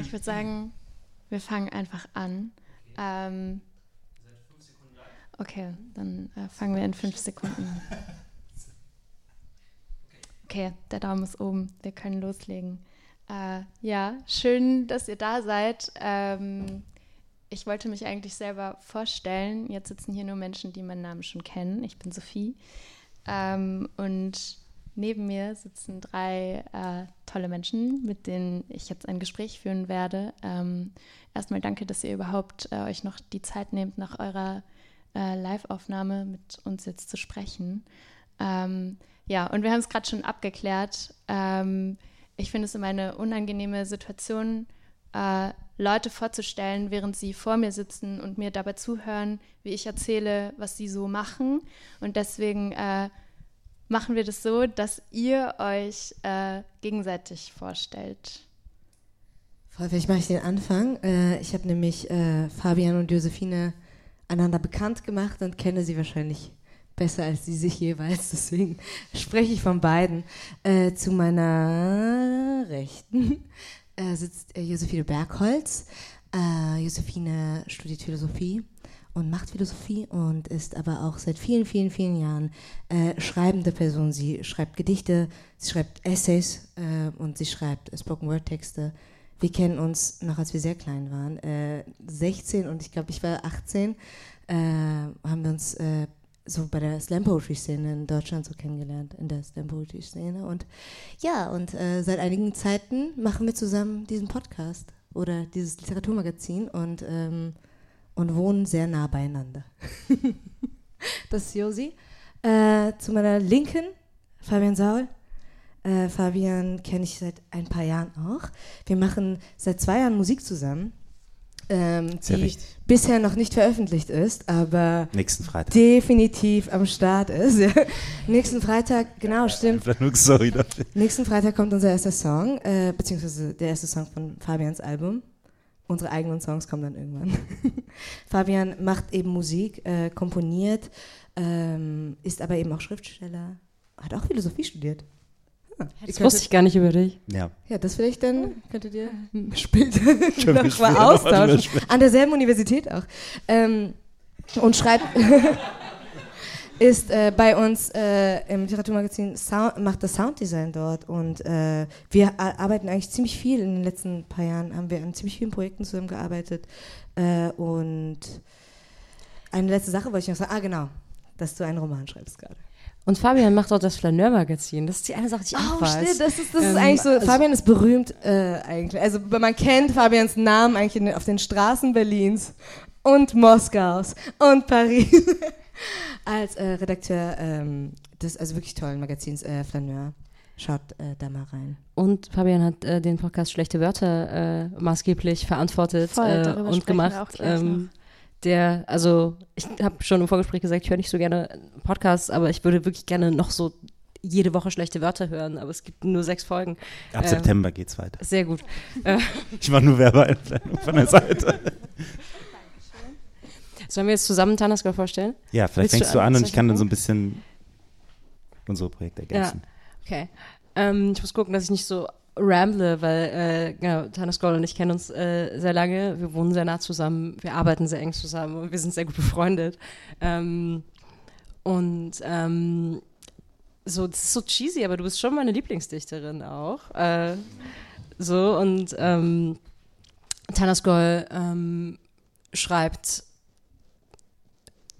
Ich würde sagen, wir fangen einfach an. Ähm, okay, dann äh, fangen wir in fünf Sekunden an. Okay, der Daumen ist oben. Wir können loslegen. Äh, ja, schön, dass ihr da seid. Ähm, ich wollte mich eigentlich selber vorstellen. Jetzt sitzen hier nur Menschen, die meinen Namen schon kennen. Ich bin Sophie. Ähm, und neben mir sitzen drei äh, tolle Menschen, mit denen ich jetzt ein Gespräch führen werde. Ähm, erstmal danke, dass ihr überhaupt äh, euch noch die Zeit nehmt, nach eurer äh, Live-Aufnahme mit uns jetzt zu sprechen. Ähm, ja, und wir haben es gerade schon abgeklärt. Ähm, ich finde es immer eine unangenehme Situation, äh, Leute vorzustellen, während sie vor mir sitzen und mir dabei zuhören, wie ich erzähle, was sie so machen. Und deswegen äh, machen wir das so, dass ihr euch äh, gegenseitig vorstellt. Vielleicht mache ich den Anfang. Äh, ich habe nämlich äh, Fabian und Josephine einander bekannt gemacht und kenne sie wahrscheinlich besser als sie sich jeweils. Deswegen spreche ich von beiden. Äh, zu meiner Rechten äh, sitzt äh, Josephine Bergholz. Äh, Josephine studiert Philosophie und macht Philosophie und ist aber auch seit vielen, vielen, vielen Jahren äh, schreibende Person. Sie schreibt Gedichte, sie schreibt Essays äh, und sie schreibt Spoken Word Texte. Wir kennen uns noch, als wir sehr klein waren, 16 und ich glaube, ich war 18, haben wir uns so bei der Slam Poetry Szene in Deutschland so kennengelernt, in der Slam Poetry Szene. Und ja, und äh, seit einigen Zeiten machen wir zusammen diesen Podcast oder dieses Literaturmagazin und, ähm, und wohnen sehr nah beieinander. das ist Josi. Äh, zu meiner Linken, Fabian Saul. Äh, Fabian kenne ich seit ein paar Jahren auch. Wir machen seit zwei Jahren Musik zusammen ähm, die wichtig. bisher noch nicht veröffentlicht ist, aber nächsten Freitag definitiv am Start ist. nächsten Freitag, genau, stimmt. Sorry. Nächsten Freitag kommt unser erster Song, äh, beziehungsweise der erste Song von Fabians Album. Unsere eigenen Songs kommen dann irgendwann. Fabian macht eben Musik, äh, komponiert, ähm, ist aber eben auch Schriftsteller, hat auch Philosophie studiert. Das wusste ich gar nicht über dich. Ja. Ja, das vielleicht dann könntet ihr später noch mal austauschen. An derselben Universität auch. Ähm, und schreibt, ist äh, bei uns äh, im Literaturmagazin, Sound, macht das Sounddesign dort und äh, wir arbeiten eigentlich ziemlich viel. In den letzten paar Jahren haben wir an ziemlich vielen Projekten zusammengearbeitet äh, und eine letzte Sache wollte ich noch sagen. Ah, genau, dass du einen Roman schreibst gerade. Und Fabian macht auch das Flaneur-Magazin. Das ist die eine Sache, die ich oh, auch weiß. Stimmt, das ist, das ähm, ist eigentlich so. Also Fabian ist berühmt äh, eigentlich. Also man kennt Fabians Namen eigentlich in, auf den Straßen Berlins und Moskaus und Paris als äh, Redakteur ähm, des also wirklich tollen Magazins äh, Flaneur. Schaut äh, da mal rein. Und Fabian hat äh, den Podcast Schlechte Wörter äh, maßgeblich verantwortet Voll, äh, und gemacht. Ähm, der, also ich habe schon im Vorgespräch gesagt, ich höre nicht so gerne Podcasts, aber ich würde wirklich gerne noch so jede Woche schlechte Wörter hören, aber es gibt nur sechs Folgen. Ab ähm, September geht's weiter. Sehr gut. ich mache nur Werbeeinblendung von der Seite. Sollen wir jetzt zusammen Tanasker vorstellen? Ja, vielleicht Willst fängst du an, und ich kann dann so ein bisschen unsere Projekte ergänzen. Ja, okay. Ähm, ich muss gucken, dass ich nicht so ramble, weil äh, genau, Skoll und ich kennen uns äh, sehr lange, wir wohnen sehr nah zusammen, wir arbeiten sehr eng zusammen und wir sind sehr gut befreundet. Ähm, und ähm, so, das ist so cheesy, aber du bist schon meine Lieblingsdichterin auch. Äh, so, und ähm, Tana Skoll ähm, schreibt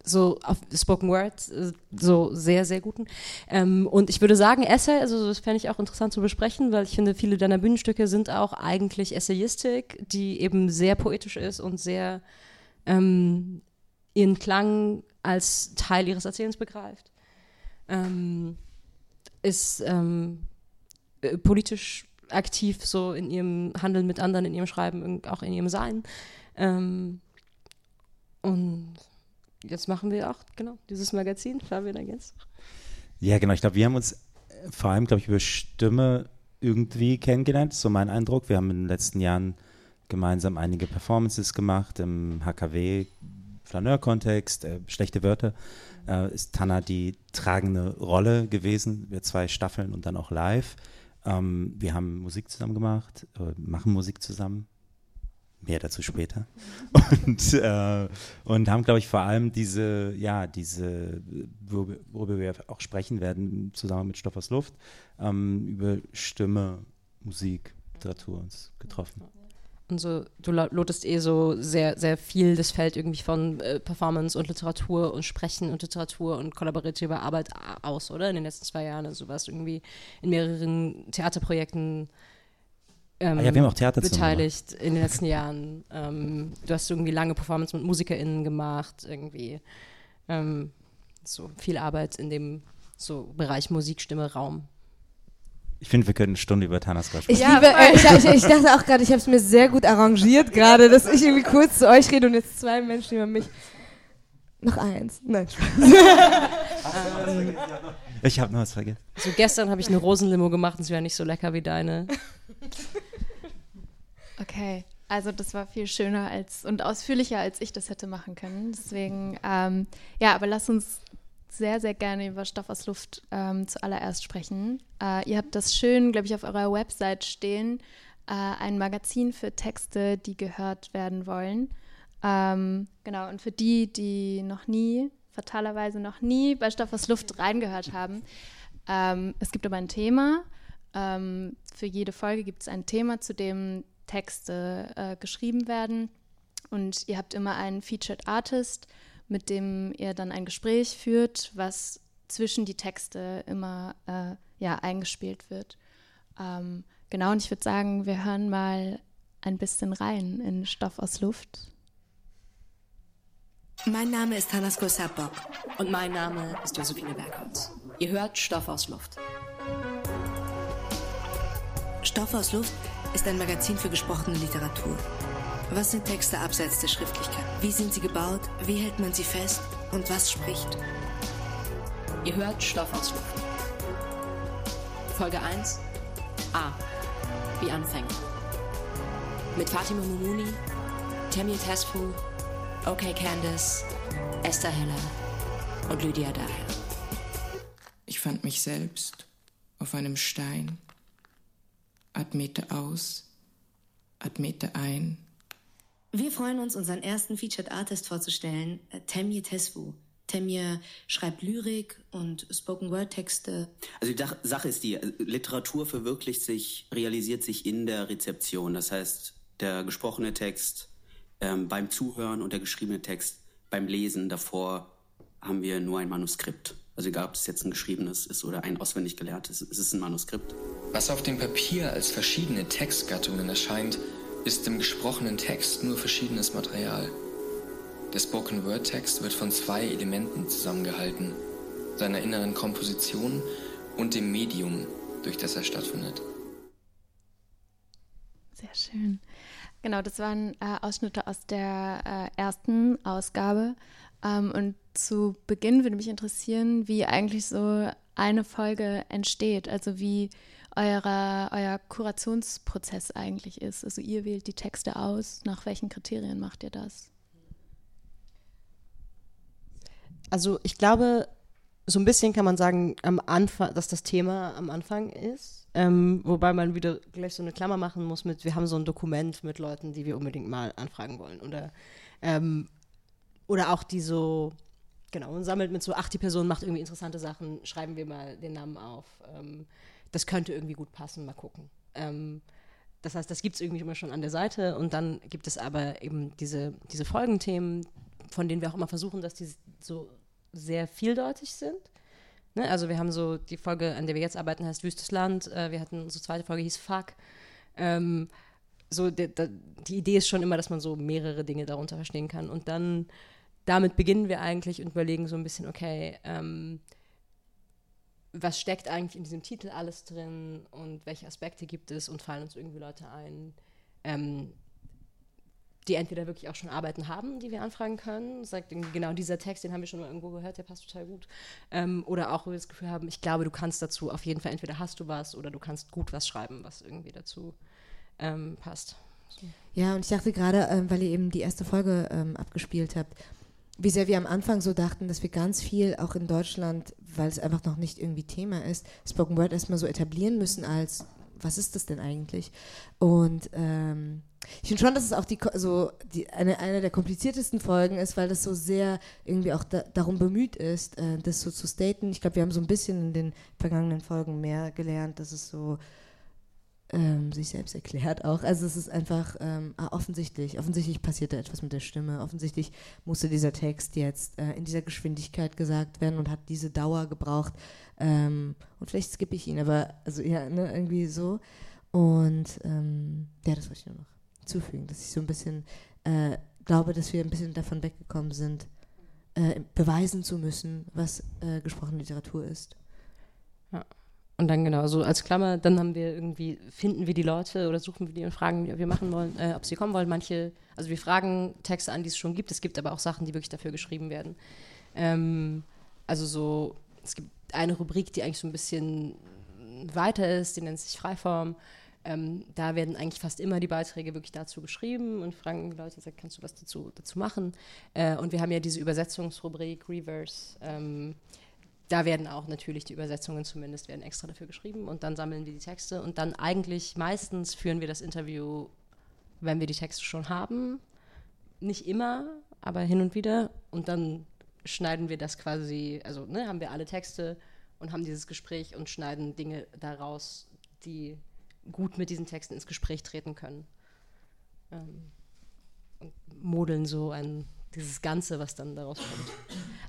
so auf Spoken Word, äh, so sehr, sehr guten. Ähm, und ich würde sagen, Essay, also das fände ich auch interessant zu besprechen, weil ich finde, viele deiner Bühnenstücke sind auch eigentlich Essayistik, die eben sehr poetisch ist und sehr ähm, ihren Klang als Teil ihres Erzählens begreift. Ähm, ist ähm, äh, politisch aktiv so in ihrem Handeln mit anderen, in ihrem Schreiben, auch in ihrem Sein. Ähm, und jetzt machen wir auch, genau, dieses Magazin. Fabian ergänzt. Ja, genau. Ich glaube, wir haben uns äh, vor allem, glaube ich, über Stimme irgendwie kennengelernt. So mein Eindruck. Wir haben in den letzten Jahren gemeinsam einige Performances gemacht im HKW, Flaneur-Kontext, äh, schlechte Wörter. Äh, ist Tanna die tragende Rolle gewesen. Wir zwei Staffeln und dann auch live. Ähm, wir haben Musik zusammen gemacht, äh, machen Musik zusammen. Mehr dazu später. Und, äh, und haben, glaube ich, vor allem diese, ja, diese, worüber wir auch sprechen werden, zusammen mit Stoff aus Luft, ähm, über Stimme, Musik, Literatur uns getroffen. Und so, du lotest eh so sehr, sehr viel das Feld irgendwie von äh, Performance und Literatur und Sprechen und Literatur und kollaborative Arbeit aus, oder? In den letzten zwei Jahren. Also warst du irgendwie in mehreren Theaterprojekten ähm, ah ja, wir haben auch Theater beteiligt in den letzten Jahren. Ähm, du hast irgendwie lange Performance mit MusikerInnen gemacht, irgendwie. Ähm, so viel Arbeit in dem so Bereich Musik, Stimme, Raum. Ich finde, wir können eine Stunde über Tanaskar sprechen. Ich, ja, liebe, äh, ich, ich, ich, dachte auch gerade, ich habe es mir sehr gut arrangiert gerade, dass ich irgendwie kurz zu euch rede und jetzt zwei Menschen über mich. Noch eins. Nein, ähm, Ich habe noch was vergessen. So gestern habe ich eine Rosenlimo gemacht und sie war nicht so lecker wie deine. Okay, also das war viel schöner als und ausführlicher, als ich das hätte machen können. Deswegen, ähm, ja, aber lass uns sehr, sehr gerne über Stoff aus Luft ähm, zuallererst sprechen. Äh, ihr habt das schön, glaube ich, auf eurer Website stehen. Äh, ein Magazin für Texte, die gehört werden wollen. Ähm, genau, und für die, die noch nie, fatalerweise noch nie bei Stoff aus Luft reingehört haben, ähm, es gibt aber ein Thema. Ähm, für jede Folge gibt es ein Thema, zu dem Texte äh, geschrieben werden. Und ihr habt immer einen Featured Artist, mit dem ihr dann ein Gespräch führt, was zwischen die Texte immer äh, ja, eingespielt wird. Ähm, genau, und ich würde sagen, wir hören mal ein bisschen rein in Stoff aus Luft. Mein Name ist Hannas Kosabok. Und mein Name ist Josephine Bergholz. Ihr hört Stoff aus Luft. Stoff aus Luft ist ein Magazin für gesprochene Literatur. Was sind Texte abseits der Schriftlichkeit? Wie sind sie gebaut? Wie hält man sie fest? Und was spricht? Ihr hört Stoff aus Luft. Folge 1 A. Wie Anfänge. Mit Fatima Mumuni, Temir Tesfu, OK Candice, Esther Heller und Lydia Daher. Ich fand mich selbst auf einem Stein atmete aus, atmete ein. Wir freuen uns, unseren ersten Featured Artist vorzustellen, äh, Temje Tesfu. Temje schreibt Lyrik und Spoken Word Texte. Also die Sache ist die, äh, Literatur verwirklicht sich, realisiert sich in der Rezeption. Das heißt, der gesprochene Text ähm, beim Zuhören und der geschriebene Text beim Lesen davor haben wir nur ein Manuskript. Also egal, ob es jetzt ein geschriebenes ist oder ein auswendig gelerntes, es ist ein Manuskript. Was auf dem Papier als verschiedene Textgattungen erscheint, ist im gesprochenen Text nur verschiedenes Material. Der Spoken Word Text wird von zwei Elementen zusammengehalten, seiner inneren Komposition und dem Medium, durch das er stattfindet. Sehr schön. Genau, das waren äh, Ausschnitte aus der äh, ersten Ausgabe. Ähm, und zu Beginn würde mich interessieren, wie eigentlich so eine Folge entsteht, also wie eurer, euer Kurationsprozess eigentlich ist. Also ihr wählt die Texte aus, nach welchen Kriterien macht ihr das? Also ich glaube, so ein bisschen kann man sagen, am Anfang, dass das Thema am Anfang ist. Ähm, wobei man wieder gleich so eine Klammer machen muss mit, wir haben so ein Dokument mit Leuten, die wir unbedingt mal anfragen wollen. Oder ähm, oder auch die so, genau, und sammelt mit so, ach, die Person macht irgendwie interessante Sachen, schreiben wir mal den Namen auf. Ähm, das könnte irgendwie gut passen, mal gucken. Ähm, das heißt, das gibt es irgendwie immer schon an der Seite und dann gibt es aber eben diese, diese Folgenthemen, von denen wir auch immer versuchen, dass die so sehr vieldeutig sind. Ne? Also wir haben so, die Folge, an der wir jetzt arbeiten, heißt Wüstes Land. Äh, wir hatten, unsere zweite Folge hieß Fuck. Ähm, so, die, die Idee ist schon immer, dass man so mehrere Dinge darunter verstehen kann. Und dann damit beginnen wir eigentlich und überlegen so ein bisschen, okay, ähm, was steckt eigentlich in diesem Titel alles drin und welche Aspekte gibt es und fallen uns irgendwie Leute ein, ähm, die entweder wirklich auch schon Arbeiten haben, die wir anfragen können, sagt genau dieser Text, den haben wir schon mal irgendwo gehört, der passt total gut, ähm, oder auch, wo wir das Gefühl haben, ich glaube, du kannst dazu auf jeden Fall, entweder hast du was oder du kannst gut was schreiben, was irgendwie dazu ähm, passt. Ja, und ich dachte gerade, ähm, weil ihr eben die erste Folge ähm, abgespielt habt, wie sehr wir am Anfang so dachten, dass wir ganz viel auch in Deutschland, weil es einfach noch nicht irgendwie Thema ist, Spoken Word erstmal so etablieren müssen als, was ist das denn eigentlich? Und ähm, ich finde schon, dass es auch die, so die, eine, eine der kompliziertesten Folgen ist, weil das so sehr irgendwie auch da, darum bemüht ist, äh, das so zu staten. Ich glaube, wir haben so ein bisschen in den vergangenen Folgen mehr gelernt, dass es so ähm, sich selbst erklärt auch. Also es ist einfach ähm, ah, offensichtlich, offensichtlich passiert da etwas mit der Stimme. Offensichtlich musste dieser Text jetzt äh, in dieser Geschwindigkeit gesagt werden und hat diese Dauer gebraucht. Ähm, und vielleicht skippe ich ihn, aber also ja, ne, irgendwie so. Und ähm, ja, das wollte ich nur noch zufügen, dass ich so ein bisschen äh, glaube, dass wir ein bisschen davon weggekommen sind, äh, beweisen zu müssen, was äh, gesprochene Literatur ist. Ja. Und dann genau, so als Klammer, dann haben wir irgendwie, finden wir die Leute oder suchen wir die und fragen, wie wir machen wollen, äh, ob sie kommen wollen. Manche, also wir fragen Texte an, die es schon gibt. Es gibt aber auch Sachen, die wirklich dafür geschrieben werden. Ähm, also so, es gibt eine Rubrik, die eigentlich so ein bisschen weiter ist, die nennt sich Freiform. Ähm, da werden eigentlich fast immer die Beiträge wirklich dazu geschrieben und fragen die Leute, kannst du was dazu, dazu machen? Äh, und wir haben ja diese Übersetzungsrubrik, Reverse. Ähm, da werden auch natürlich die Übersetzungen zumindest werden extra dafür geschrieben und dann sammeln wir die Texte und dann eigentlich meistens führen wir das Interview, wenn wir die Texte schon haben. Nicht immer, aber hin und wieder und dann schneiden wir das quasi, also ne, haben wir alle Texte und haben dieses Gespräch und schneiden Dinge daraus, die gut mit diesen Texten ins Gespräch treten können. Ähm, und modeln so ein dieses Ganze, was dann daraus kommt.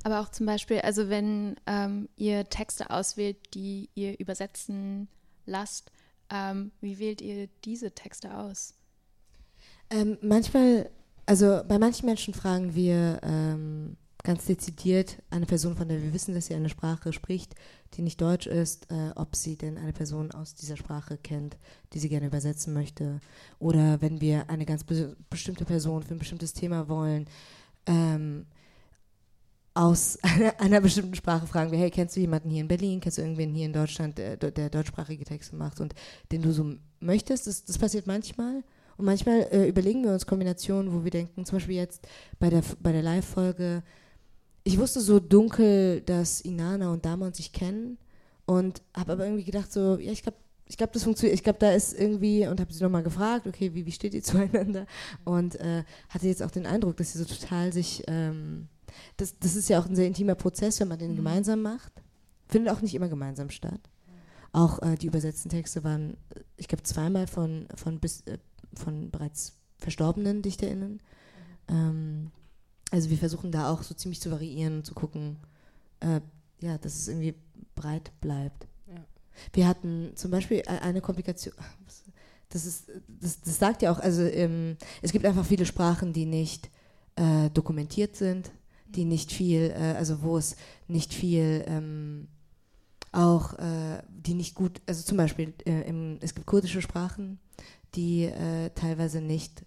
Aber auch zum Beispiel, also wenn ähm, ihr Texte auswählt, die ihr übersetzen lasst, ähm, wie wählt ihr diese Texte aus? Ähm, manchmal, also bei manchen Menschen fragen wir ähm, ganz dezidiert eine Person, von der wir wissen, dass sie eine Sprache spricht, die nicht Deutsch ist, äh, ob sie denn eine Person aus dieser Sprache kennt, die sie gerne übersetzen möchte. Oder wenn wir eine ganz be bestimmte Person für ein bestimmtes Thema wollen, ähm, aus einer, bestimmten Sprache fragen wir, hey, kennst du jemanden hier in Berlin, kennst du irgendwen hier in Deutschland, der, der deutschsprachige Texte macht und den du so möchtest? Das, das passiert manchmal. Und manchmal äh, überlegen wir uns Kombinationen, wo wir denken, zum Beispiel jetzt bei der, bei der Live-Folge, ich wusste so dunkel, dass Inana und Damon sich kennen und habe aber irgendwie gedacht so, ja, ich glaube, ich glaube, das funktioniert. Ich glaube, da ist irgendwie, und habe sie nochmal gefragt, okay, wie, wie steht ihr zueinander? Und äh, hatte jetzt auch den Eindruck, dass sie so total sich, ähm, das, das ist ja auch ein sehr intimer Prozess, wenn man den mhm. gemeinsam macht. Findet auch nicht immer gemeinsam statt. Auch äh, die übersetzten Texte waren, ich glaube, zweimal von, von, bis, äh, von bereits verstorbenen DichterInnen. Mhm. Ähm, also wir versuchen da auch so ziemlich zu variieren und zu gucken, äh, ja, dass es irgendwie breit bleibt. Wir hatten zum Beispiel e-, eine Komplikation. Das, ist, das, das sagt ja auch, also ähm, es gibt einfach viele Sprachen, die nicht äh, dokumentiert sind, die nicht viel, äh, also wo es nicht viel ähm, auch, äh, die nicht gut, also zum Beispiel, äh, im, es gibt kurdische Sprachen, die äh, teilweise nicht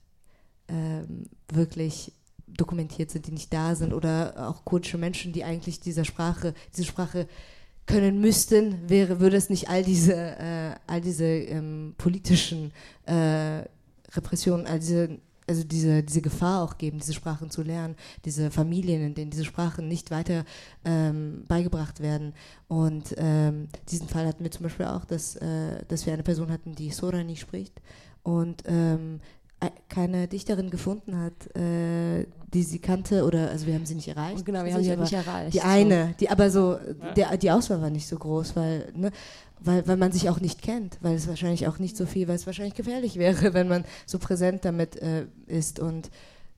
ähm, wirklich dokumentiert sind, die nicht da sind, oder auch kurdische Menschen, die eigentlich dieser Sprache, diese Sprache können müssten, wäre, würde es nicht all diese, äh, all diese ähm, politischen äh, Repressionen, all diese, also diese, diese Gefahr auch geben, diese Sprachen zu lernen, diese Familien, in denen diese Sprachen nicht weiter ähm, beigebracht werden. Und ähm, diesen Fall hatten wir zum Beispiel auch, dass, äh, dass wir eine Person hatten, die Sora nicht spricht und ähm, keine Dichterin gefunden hat, äh, die sie kannte oder also wir haben sie nicht erreicht. Genau, wir haben sie nicht erreicht. Die eine, die aber so ja. der, die Auswahl war nicht so groß, weil ne, weil, weil man sich auch nicht kennt, weil es wahrscheinlich auch nicht so viel, weil es wahrscheinlich gefährlich wäre, wenn man so präsent damit äh, ist und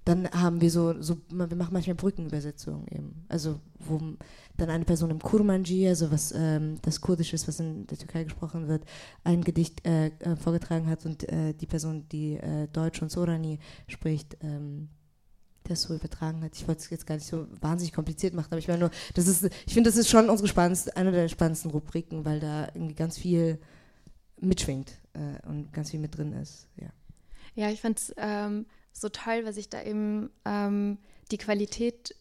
dann haben wir so, so, wir machen manchmal Brückenübersetzungen eben. Also wo dann eine Person im Kurmanji, also was ähm, das Kurdisch ist, was in der Türkei gesprochen wird, ein Gedicht äh, äh, vorgetragen hat und äh, die Person, die äh, Deutsch und Sorani spricht, ähm, das so übertragen hat. Ich wollte es jetzt gar nicht so wahnsinnig kompliziert machen, aber ich meine nur, das ist, ich finde, das ist schon unsere spannendste, eine der spannendsten Rubriken, weil da irgendwie ganz viel mitschwingt äh, und ganz viel mit drin ist. Ja, ja ich fand es ähm, so toll, weil sich da eben ähm, die Qualität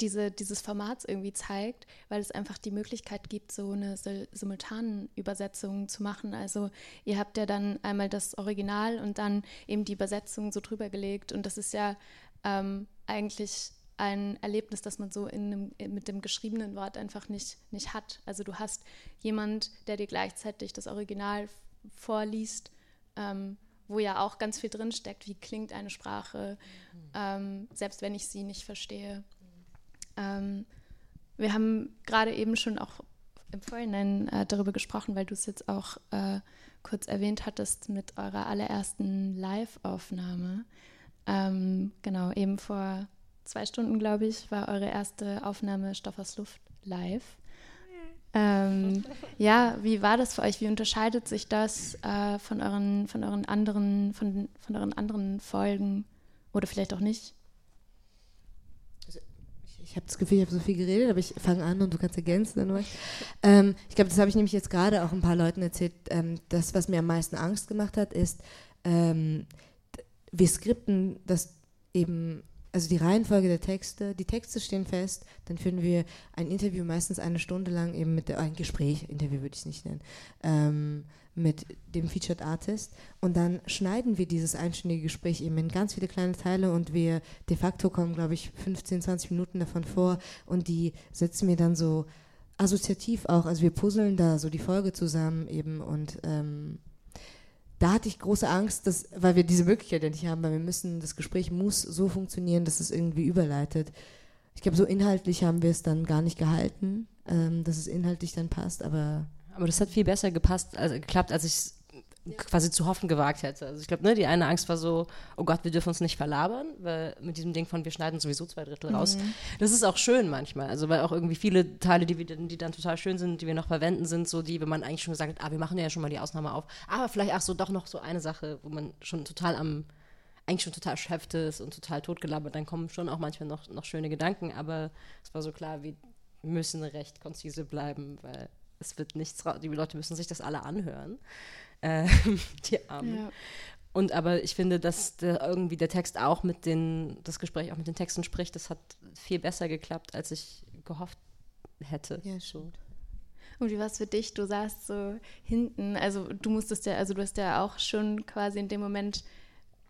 diese, dieses Formats irgendwie zeigt, weil es einfach die Möglichkeit gibt, so eine simultane Übersetzung zu machen. Also ihr habt ja dann einmal das Original und dann eben die Übersetzung so drüber gelegt und das ist ja ähm, eigentlich ein Erlebnis, das man so in einem, mit dem geschriebenen Wort einfach nicht, nicht hat. Also du hast jemand, der dir gleichzeitig das Original vorliest ähm, wo ja auch ganz viel drinsteckt, wie klingt eine Sprache, ähm, selbst wenn ich sie nicht verstehe. Ähm, wir haben gerade eben schon auch im Vorhinein äh, darüber gesprochen, weil du es jetzt auch äh, kurz erwähnt hattest mit eurer allerersten Live-Aufnahme. Ähm, genau, eben vor zwei Stunden, glaube ich, war eure erste Aufnahme Stoff aus Luft live. Ähm, ja, wie war das für euch? Wie unterscheidet sich das äh, von euren, von euren anderen, von, von euren anderen Folgen oder vielleicht auch nicht? Ich habe das Gefühl, ich habe so viel geredet, aber ich fange an und du kannst ergänzen. Ähm, ich glaube, das habe ich nämlich jetzt gerade auch ein paar Leuten erzählt. Ähm, das, was mir am meisten Angst gemacht hat, ist, ähm, wir skripten das eben also die Reihenfolge der Texte, die Texte stehen fest, dann führen wir ein Interview meistens eine Stunde lang eben mit der, ein Gespräch, Interview würde ich es nicht nennen, ähm, mit dem Featured Artist und dann schneiden wir dieses einstündige Gespräch eben in ganz viele kleine Teile und wir de facto kommen, glaube ich, 15, 20 Minuten davon vor und die setzen wir dann so assoziativ auch, also wir puzzeln da so die Folge zusammen eben und ähm, da hatte ich große Angst, dass, weil wir diese Möglichkeit ja nicht haben, weil wir müssen, das Gespräch muss so funktionieren, dass es irgendwie überleitet. Ich glaube, so inhaltlich haben wir es dann gar nicht gehalten, ähm, dass es inhaltlich dann passt, aber. Aber das hat viel besser gepasst, also geklappt, als ich es quasi zu hoffen gewagt hätte. Also ich glaube, ne, die eine Angst war so, oh Gott, wir dürfen uns nicht verlabern, weil mit diesem Ding von wir schneiden sowieso zwei Drittel raus. Mhm. Das ist auch schön manchmal, also weil auch irgendwie viele Teile, die, wir, die dann total schön sind, die wir noch verwenden, sind so die, wenn man eigentlich schon gesagt hat, ah, wir machen ja schon mal die Ausnahme auf, aber vielleicht ach so doch noch so eine Sache, wo man schon total am eigentlich schon total erschöpft ist und total totgelabert, dann kommen schon auch manchmal noch, noch schöne Gedanken, aber es war so klar, wir müssen recht konzise bleiben, weil es wird nichts, die Leute müssen sich das alle anhören äh, die Armen. Ja. Und aber ich finde, dass der, irgendwie der Text auch mit den, das Gespräch auch mit den Texten spricht, das hat viel besser geklappt, als ich gehofft hätte. Ja, schon. Und wie war es für dich? Du saßt so hinten, also du musstest ja, also du hast ja auch schon quasi in dem Moment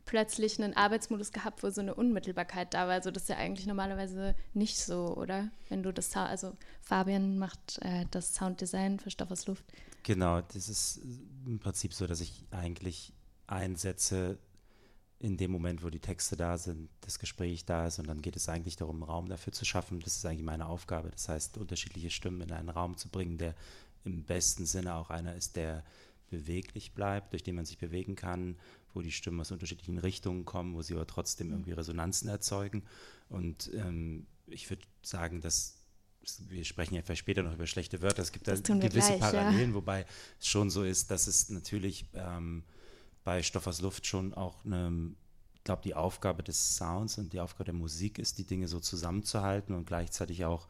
plötzlich einen Arbeitsmodus gehabt, wo so eine Unmittelbarkeit da war. Also das ist ja eigentlich normalerweise nicht so, oder? Wenn du das, also Fabian macht äh, das Sounddesign für Stoff aus Luft. Genau, das ist im Prinzip so, dass ich eigentlich einsetze in dem Moment, wo die Texte da sind, das Gespräch da ist und dann geht es eigentlich darum, Raum dafür zu schaffen. Das ist eigentlich meine Aufgabe. Das heißt, unterschiedliche Stimmen in einen Raum zu bringen, der im besten Sinne auch einer ist, der beweglich bleibt, durch den man sich bewegen kann, wo die Stimmen aus unterschiedlichen Richtungen kommen, wo sie aber trotzdem irgendwie Resonanzen erzeugen. Und ähm, ich würde sagen, dass wir sprechen ja vielleicht später noch über schlechte Wörter, es gibt da gewisse gleich, Parallelen, ja. wobei es schon so ist, dass es natürlich ähm, bei Stoff aus Luft schon auch eine, ich glaube, die Aufgabe des Sounds und die Aufgabe der Musik ist, die Dinge so zusammenzuhalten und gleichzeitig auch,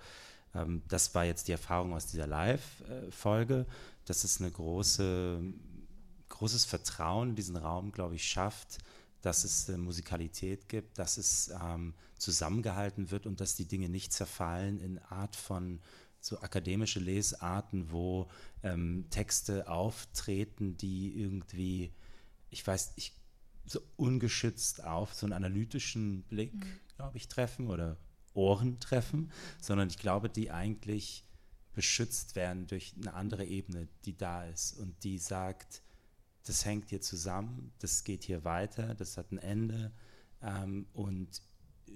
ähm, das war jetzt die Erfahrung aus dieser Live-Folge, dass es eine große, großes Vertrauen in diesen Raum, glaube ich, schafft, dass es äh, Musikalität gibt, dass es ähm, zusammengehalten wird und dass die Dinge nicht zerfallen in Art von so akademische Lesarten, wo ähm, Texte auftreten, die irgendwie, ich weiß, ich, so ungeschützt auf so einen analytischen Blick, mhm. glaube ich, treffen oder Ohren treffen, sondern ich glaube, die eigentlich beschützt werden durch eine andere Ebene, die da ist und die sagt, das hängt hier zusammen, das geht hier weiter, das hat ein Ende ähm, und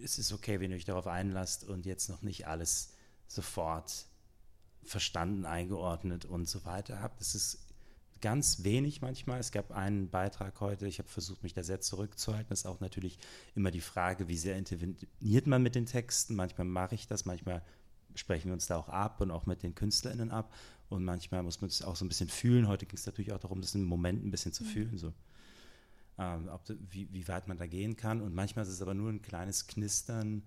es ist okay, wenn ihr euch darauf einlasst und jetzt noch nicht alles sofort verstanden, eingeordnet und so weiter habt. Das ist ganz wenig manchmal. Es gab einen Beitrag heute, ich habe versucht, mich da sehr zurückzuhalten. Das ist auch natürlich immer die Frage, wie sehr interveniert man mit den Texten. Manchmal mache ich das, manchmal sprechen wir uns da auch ab und auch mit den KünstlerInnen ab. Und manchmal muss man es auch so ein bisschen fühlen. Heute ging es natürlich auch darum, das im Moment ein bisschen zu mhm. fühlen, so. Ähm, ob, wie, wie weit man da gehen kann. Und manchmal ist es aber nur ein kleines Knistern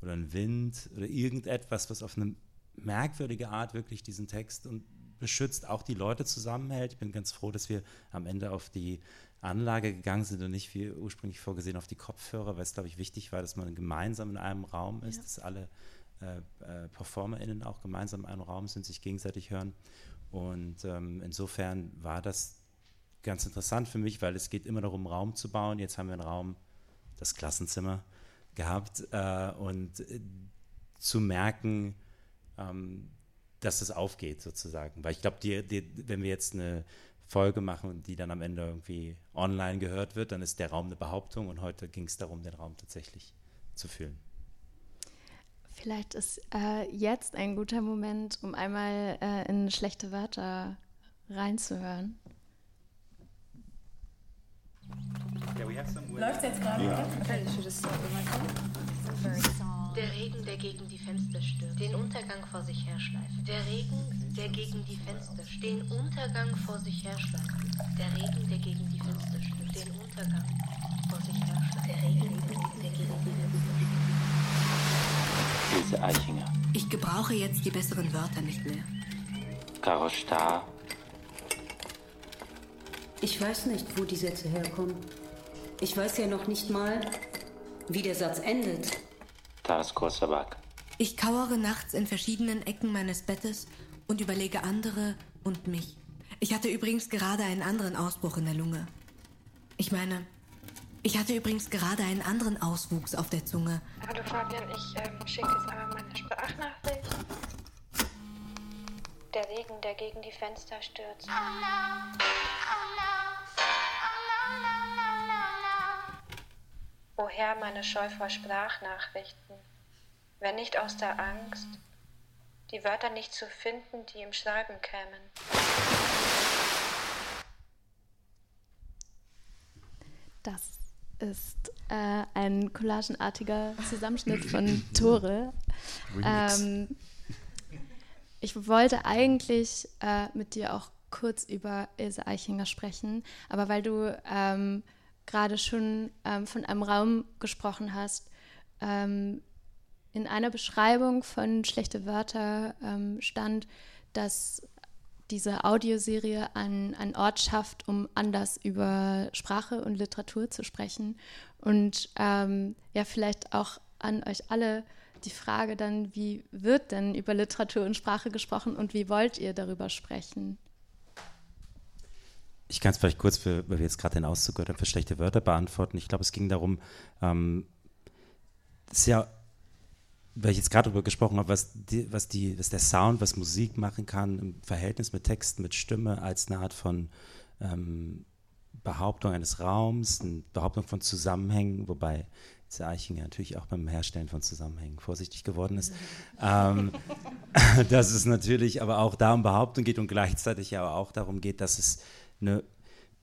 oder ein Wind oder irgendetwas, was auf eine merkwürdige Art wirklich diesen Text und beschützt, auch die Leute zusammenhält. Ich bin ganz froh, dass wir am Ende auf die Anlage gegangen sind und nicht wie ursprünglich vorgesehen auf die Kopfhörer, weil es, glaube ich, wichtig war, dass man gemeinsam in einem Raum ist, ja. dass alle äh, äh, PerformerInnen auch gemeinsam in einem Raum sind, sich gegenseitig hören. Und ähm, insofern war das ganz interessant für mich, weil es geht immer darum, Raum zu bauen. Jetzt haben wir einen Raum, das Klassenzimmer, gehabt äh, und äh, zu merken, ähm, dass es aufgeht sozusagen. Weil ich glaube, wenn wir jetzt eine Folge machen und die dann am Ende irgendwie online gehört wird, dann ist der Raum eine Behauptung und heute ging es darum, den Raum tatsächlich zu füllen. Vielleicht ist äh, jetzt ein guter Moment, um einmal äh, in schlechte Wörter reinzuhören. Läuft jetzt gerade? Ja. Der Regen, der gegen die Fenster stürzt, den Untergang vor sich herschleift. Der Regen, der gegen die Fenster stürzt, den Untergang vor sich herschleift. Der Regen, der gegen die Fenster stürzt, den Untergang vor sich herschleift. Der Regen, der gegen die Fenster stürzt. Ilse Eichinger, Ich gebrauche jetzt die besseren Wörter nicht mehr. Caro Starr, Ich weiß nicht, wo die Sätze herkommen. Ich weiß ja noch nicht mal, wie der Satz endet. Taras Korsabak, Ich kauere nachts in verschiedenen Ecken meines Bettes und überlege andere und mich. Ich hatte übrigens gerade einen anderen Ausbruch in der Lunge. Ich meine, ich hatte übrigens gerade einen anderen Auswuchs auf der Zunge. Hallo Fabian, ich ähm, schicke jetzt einmal meine Sprachnachricht. Der Regen, der gegen die Fenster stürzt. Woher meine Scheu vor Sprachnachrichten? Wenn nicht aus der Angst, die Wörter nicht zu finden, die im Schreiben kämen. Das ist äh, ein collagenartiger Zusammenschnitt von Tore. Ähm, ich wollte eigentlich äh, mit dir auch kurz über Ilse Eichinger sprechen, aber weil du ähm, gerade schon ähm, von einem Raum gesprochen hast, ähm, in einer Beschreibung von Schlechte Wörter ähm, stand, dass diese Audioserie einen, einen Ort schafft, um anders über Sprache und Literatur zu sprechen. Und ähm, ja, vielleicht auch an euch alle die Frage dann, wie wird denn über Literatur und Sprache gesprochen und wie wollt ihr darüber sprechen? Ich kann es vielleicht kurz, für, weil wir jetzt gerade den Auszug gehört haben, für schlechte Wörter beantworten. Ich glaube, es ging darum, ähm, ja, weil ich jetzt gerade darüber gesprochen habe, was, die, was, die, was der Sound, was Musik machen kann im Verhältnis mit Texten, mit Stimme, als eine Art von ähm, Behauptung eines Raums, eine Behauptung von Zusammenhängen, wobei diese Eichinger natürlich auch beim Herstellen von Zusammenhängen vorsichtig geworden ist. ähm, dass es natürlich aber auch da um Behauptung geht und gleichzeitig aber auch darum geht, dass es eine,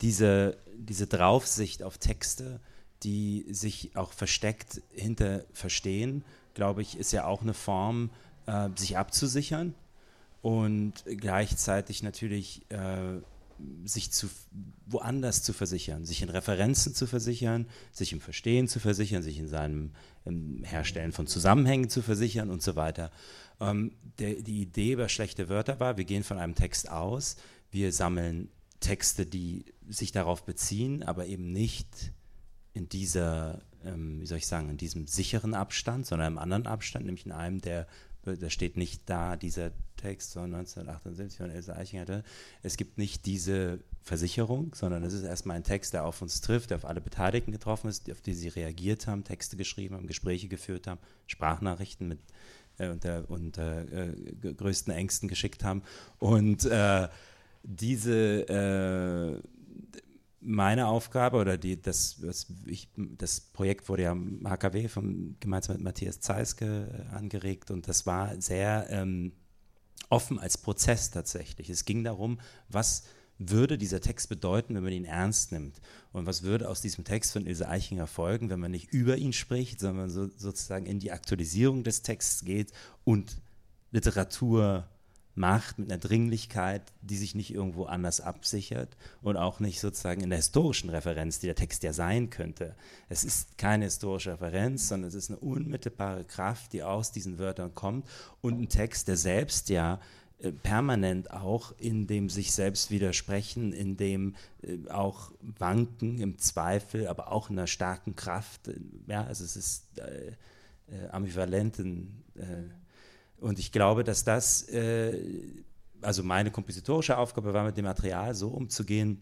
diese, diese Draufsicht auf Texte, die sich auch versteckt hinter Verstehen, glaube ich, ist ja auch eine Form, äh, sich abzusichern und gleichzeitig natürlich äh, sich zu woanders zu versichern, sich in Referenzen zu versichern, sich im Verstehen zu versichern, sich in seinem Herstellen von Zusammenhängen zu versichern und so weiter. Ähm, der, die Idee über schlechte Wörter war, wir gehen von einem Text aus, wir sammeln Texte, die sich darauf beziehen, aber eben nicht in dieser, ähm, wie soll ich sagen, in diesem sicheren Abstand, sondern im anderen Abstand, nämlich in einem, der, da steht nicht da dieser Text von 1978 von Elsa Eichinger. Es gibt nicht diese Versicherung, sondern es ist erstmal ein Text, der auf uns trifft, der auf alle Beteiligten getroffen ist, auf die sie reagiert haben, Texte geschrieben haben, Gespräche geführt haben, Sprachnachrichten mit äh, unter, unter äh, größten Ängsten geschickt haben. Und äh, diese äh, meine Aufgabe oder die, das, ich, das Projekt wurde ja am HKW vom, gemeinsam mit Matthias Zeiske äh, angeregt und das war sehr ähm, offen als Prozess tatsächlich. Es ging darum, was würde dieser Text bedeuten, wenn man ihn ernst nimmt? Und was würde aus diesem Text von Ilse Eichinger folgen, wenn man nicht über ihn spricht, sondern so, sozusagen in die Aktualisierung des Texts geht und Literatur macht mit einer Dringlichkeit, die sich nicht irgendwo anders absichert und auch nicht sozusagen in der historischen Referenz, die der Text ja sein könnte. Es ist keine historische Referenz, sondern es ist eine unmittelbare Kraft, die aus diesen Wörtern kommt und ein Text, der selbst ja äh, permanent auch in dem sich selbst widersprechen, in dem äh, auch Wanken im Zweifel, aber auch in einer starken Kraft. Äh, ja, also es ist äh, ambivalenten und ich glaube, dass das, äh, also meine kompositorische Aufgabe war, mit dem Material so umzugehen,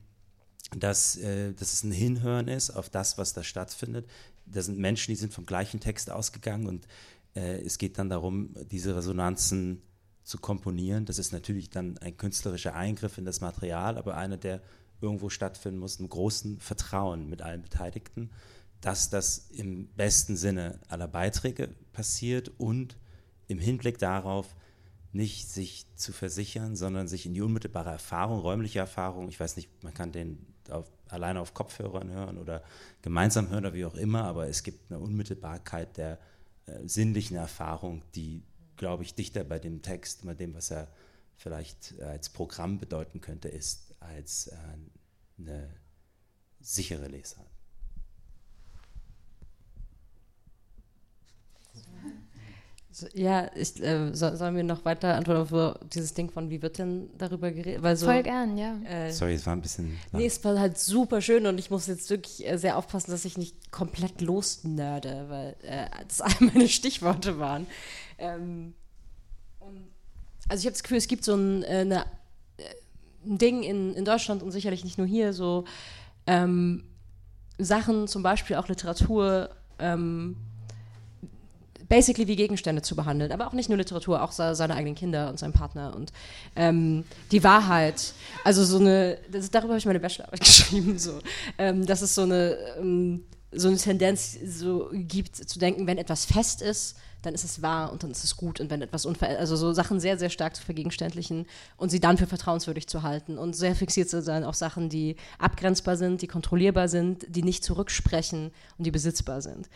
dass, äh, dass es ein Hinhören ist auf das, was da stattfindet. Da sind Menschen, die sind vom gleichen Text ausgegangen und äh, es geht dann darum, diese Resonanzen zu komponieren. Das ist natürlich dann ein künstlerischer Eingriff in das Material, aber einer, der irgendwo stattfinden muss, im großen Vertrauen mit allen Beteiligten, dass das im besten Sinne aller Beiträge passiert und im Hinblick darauf, nicht sich zu versichern, sondern sich in die unmittelbare Erfahrung, räumliche Erfahrung, ich weiß nicht, man kann den auf, alleine auf Kopfhörern hören oder gemeinsam hören oder wie auch immer, aber es gibt eine Unmittelbarkeit der äh, sinnlichen Erfahrung, die, glaube ich, dichter bei dem Text, bei dem, was er vielleicht äh, als Programm bedeuten könnte, ist, als äh, eine sichere Lesart. Ja, ich, äh, so, sollen wir noch weiter antworten auf dieses Ding von, wie wird denn darüber geredet? Weil so, Voll gern, ja. Äh, Sorry, es war ein bisschen. Lang. Nee, es war halt super schön und ich muss jetzt wirklich äh, sehr aufpassen, dass ich nicht komplett losnörde, weil äh, das all meine Stichworte waren. Ähm, also ich habe das Gefühl, es gibt so ein, äh, eine, äh, ein Ding in, in Deutschland und sicherlich nicht nur hier, so ähm, Sachen, zum Beispiel auch Literatur, ähm, basically wie Gegenstände zu behandeln, aber auch nicht nur Literatur, auch seine eigenen Kinder und seinen Partner und ähm, die Wahrheit. Also so eine, das, darüber habe ich meine Bachelorarbeit geschrieben, so, ähm, dass es so eine, ähm, so eine Tendenz so gibt, zu denken, wenn etwas fest ist, dann ist es wahr und dann ist es gut und wenn etwas unver also so Sachen sehr sehr stark zu vergegenständlichen und sie dann für vertrauenswürdig zu halten und sehr fixiert zu sein auf Sachen, die abgrenzbar sind, die kontrollierbar sind, die nicht zurücksprechen und die besitzbar sind.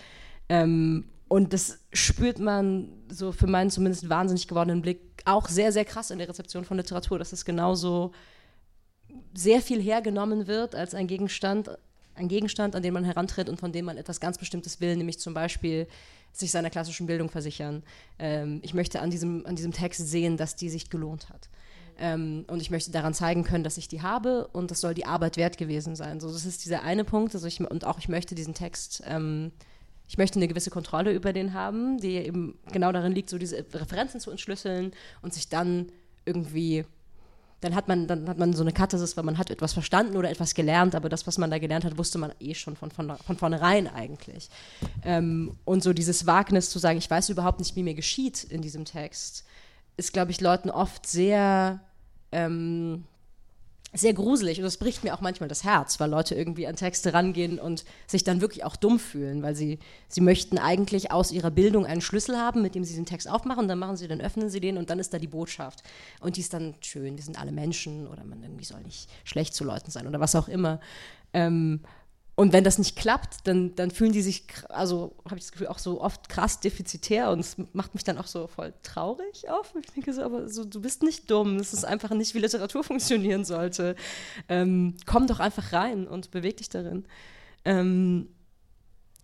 Ähm, und das spürt man so für meinen zumindest wahnsinnig gewordenen Blick auch sehr, sehr krass in der Rezeption von Literatur, dass es genauso sehr viel hergenommen wird als ein Gegenstand, ein Gegenstand, an den man herantritt und von dem man etwas ganz Bestimmtes will, nämlich zum Beispiel sich seiner klassischen Bildung versichern. Ähm, ich möchte an diesem, an diesem Text sehen, dass die sich gelohnt hat. Ähm, und ich möchte daran zeigen können, dass ich die habe und das soll die Arbeit wert gewesen sein. So, das ist dieser eine Punkt. Also ich, und auch ich möchte diesen Text ähm, ich möchte eine gewisse Kontrolle über den haben, die eben genau darin liegt, so diese Referenzen zu entschlüsseln und sich dann irgendwie, dann hat man, dann hat man so eine Katharsis, weil man hat etwas verstanden oder etwas gelernt, aber das, was man da gelernt hat, wusste man eh schon von, von, von vornherein eigentlich. Ähm, und so dieses Wagnis zu sagen, ich weiß überhaupt nicht, wie mir geschieht in diesem Text, ist, glaube ich, Leuten oft sehr ähm, sehr gruselig und das bricht mir auch manchmal das Herz, weil Leute irgendwie an Texte rangehen und sich dann wirklich auch dumm fühlen, weil sie, sie möchten eigentlich aus ihrer Bildung einen Schlüssel haben, mit dem sie den Text aufmachen, dann machen sie, dann öffnen sie den und dann ist da die Botschaft. Und die ist dann schön, wir sind alle Menschen oder man irgendwie soll nicht schlecht zu Leuten sein oder was auch immer. Ähm, und wenn das nicht klappt, dann, dann fühlen die sich, also habe ich das Gefühl, auch so oft krass defizitär und es macht mich dann auch so voll traurig auf. Ich denke so, aber so, du bist nicht dumm, das ist einfach nicht, wie Literatur funktionieren sollte. Ähm, komm doch einfach rein und beweg dich darin. Ähm,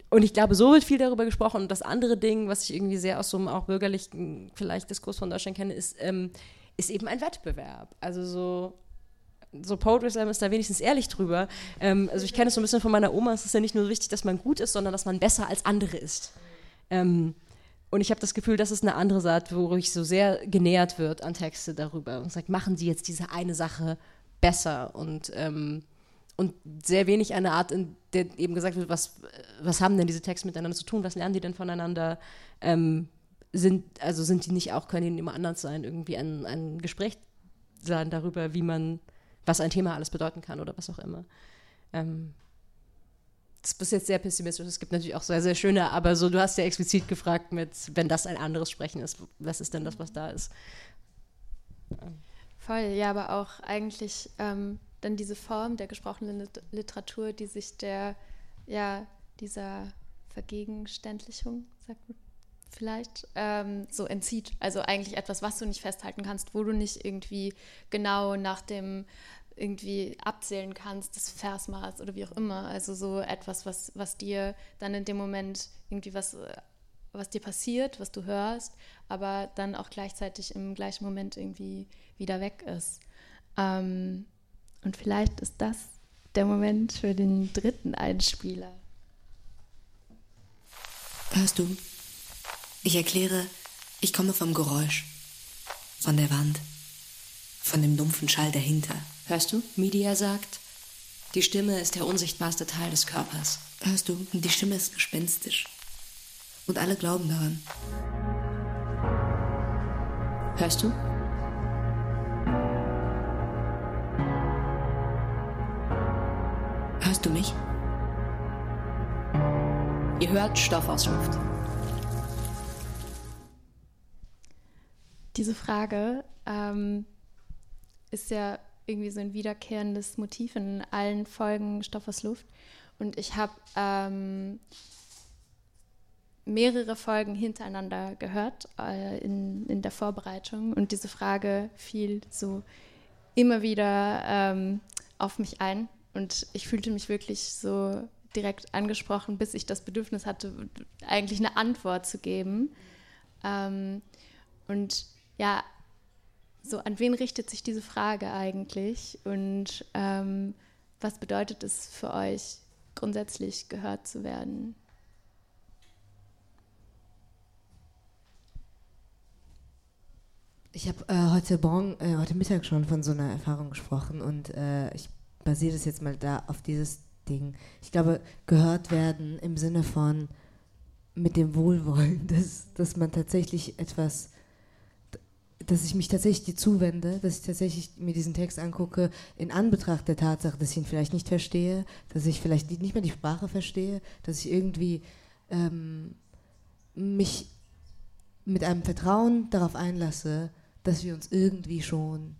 und ich glaube, so wird viel darüber gesprochen. Und das andere Ding, was ich irgendwie sehr aus so einem auch bürgerlichen vielleicht Diskurs von Deutschland kenne, ist, ähm, ist eben ein Wettbewerb. Also so so Poetry Slam ist da wenigstens ehrlich drüber. Ähm, also ich kenne es so ein bisschen von meiner Oma, es ist ja nicht nur wichtig, dass man gut ist, sondern dass man besser als andere ist. Ähm, und ich habe das Gefühl, das ist eine andere Saat, wo ich so sehr genähert wird an Texte darüber und sagt, machen Sie jetzt diese eine Sache besser und ähm, und sehr wenig eine Art, in der eben gesagt wird, was, was haben denn diese Texte miteinander zu tun, was lernen die denn voneinander? Ähm, sind, also sind die nicht auch, können die immer anders sein, irgendwie ein, ein Gespräch sein darüber, wie man was ein Thema alles bedeuten kann oder was auch immer. Ähm, das ist jetzt sehr pessimistisch. Es gibt natürlich auch sehr, sehr schöne, aber so, du hast ja explizit gefragt mit, wenn das ein anderes Sprechen ist, was ist denn das, was da ist? Voll, ja, aber auch eigentlich ähm, dann diese Form der gesprochenen Literatur, die sich der, ja, dieser Vergegenständlichung, sagt man vielleicht, ähm, so entzieht. Also eigentlich etwas, was du nicht festhalten kannst, wo du nicht irgendwie genau nach dem irgendwie abzählen kannst, das Versmaß oder wie auch immer. Also so etwas, was, was dir dann in dem Moment irgendwie was, was dir passiert, was du hörst, aber dann auch gleichzeitig im gleichen Moment irgendwie wieder weg ist. Ähm, und vielleicht ist das der Moment für den dritten Einspieler. Hörst du? Ich erkläre, ich komme vom Geräusch. Von der Wand. Von dem dumpfen Schall dahinter. Hörst du? Media sagt, die Stimme ist der unsichtbarste Teil des Körpers. Hörst du? Die Stimme ist gespenstisch. Und alle glauben daran. Hörst du? Hörst du mich? Ihr hört Stoff aus Luft. Diese Frage ähm, ist ja irgendwie so ein wiederkehrendes Motiv in allen Folgen Stoff aus Luft. Und ich habe ähm, mehrere Folgen hintereinander gehört äh, in, in der Vorbereitung. Und diese Frage fiel so immer wieder ähm, auf mich ein. Und ich fühlte mich wirklich so direkt angesprochen, bis ich das Bedürfnis hatte, eigentlich eine Antwort zu geben. Ähm, und ja, so an wen richtet sich diese Frage eigentlich und ähm, was bedeutet es für euch, grundsätzlich gehört zu werden? Ich habe äh, heute Morgen, äh, heute Mittag schon von so einer Erfahrung gesprochen und äh, ich basiere das jetzt mal da auf dieses Ding. Ich glaube, gehört werden im Sinne von mit dem Wohlwollen, dass, dass man tatsächlich etwas, dass ich mich tatsächlich dir zuwende, dass ich tatsächlich mir diesen Text angucke, in Anbetracht der Tatsache, dass ich ihn vielleicht nicht verstehe, dass ich vielleicht nicht mehr die Sprache verstehe, dass ich irgendwie ähm, mich mit einem Vertrauen darauf einlasse, dass wir uns irgendwie schon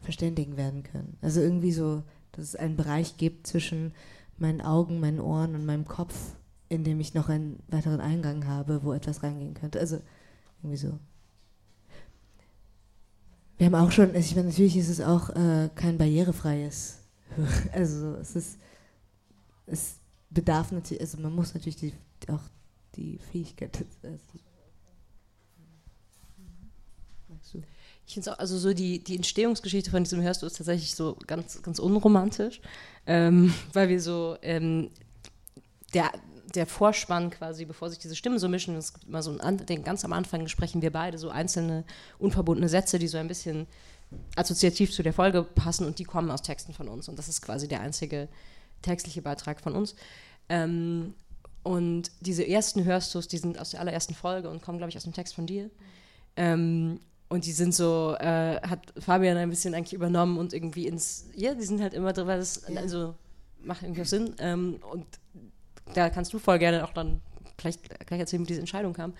verständigen werden können. Also irgendwie so, dass es einen Bereich gibt zwischen meinen Augen, meinen Ohren und meinem Kopf, in dem ich noch einen weiteren Eingang habe, wo etwas reingehen könnte. Also irgendwie so. Wir haben auch schon, also ich meine, natürlich ist es auch äh, kein barrierefreies. Also es ist, es bedarf natürlich, also man muss natürlich die, auch die Fähigkeit. Also? Ich finde auch, also so die, die Entstehungsgeschichte von diesem Hörst du ist tatsächlich so ganz, ganz unromantisch, ähm, weil wir so, ähm, der, der Vorspann quasi, bevor sich diese Stimmen so mischen, es gibt immer so ein, den, ganz am Anfang sprechen wir beide so einzelne unverbundene Sätze, die so ein bisschen assoziativ zu der Folge passen und die kommen aus Texten von uns und das ist quasi der einzige textliche Beitrag von uns. Ähm, und diese ersten Hörstus, die sind aus der allerersten Folge und kommen, glaube ich, aus dem Text von dir. Ähm, und die sind so, äh, hat Fabian ein bisschen eigentlich übernommen und irgendwie ins, ja, die sind halt immer drin, weil das, also macht irgendwie Sinn. Ähm, und da kannst du voll gerne auch dann vielleicht gleich erzählen, wie diese Entscheidung kam.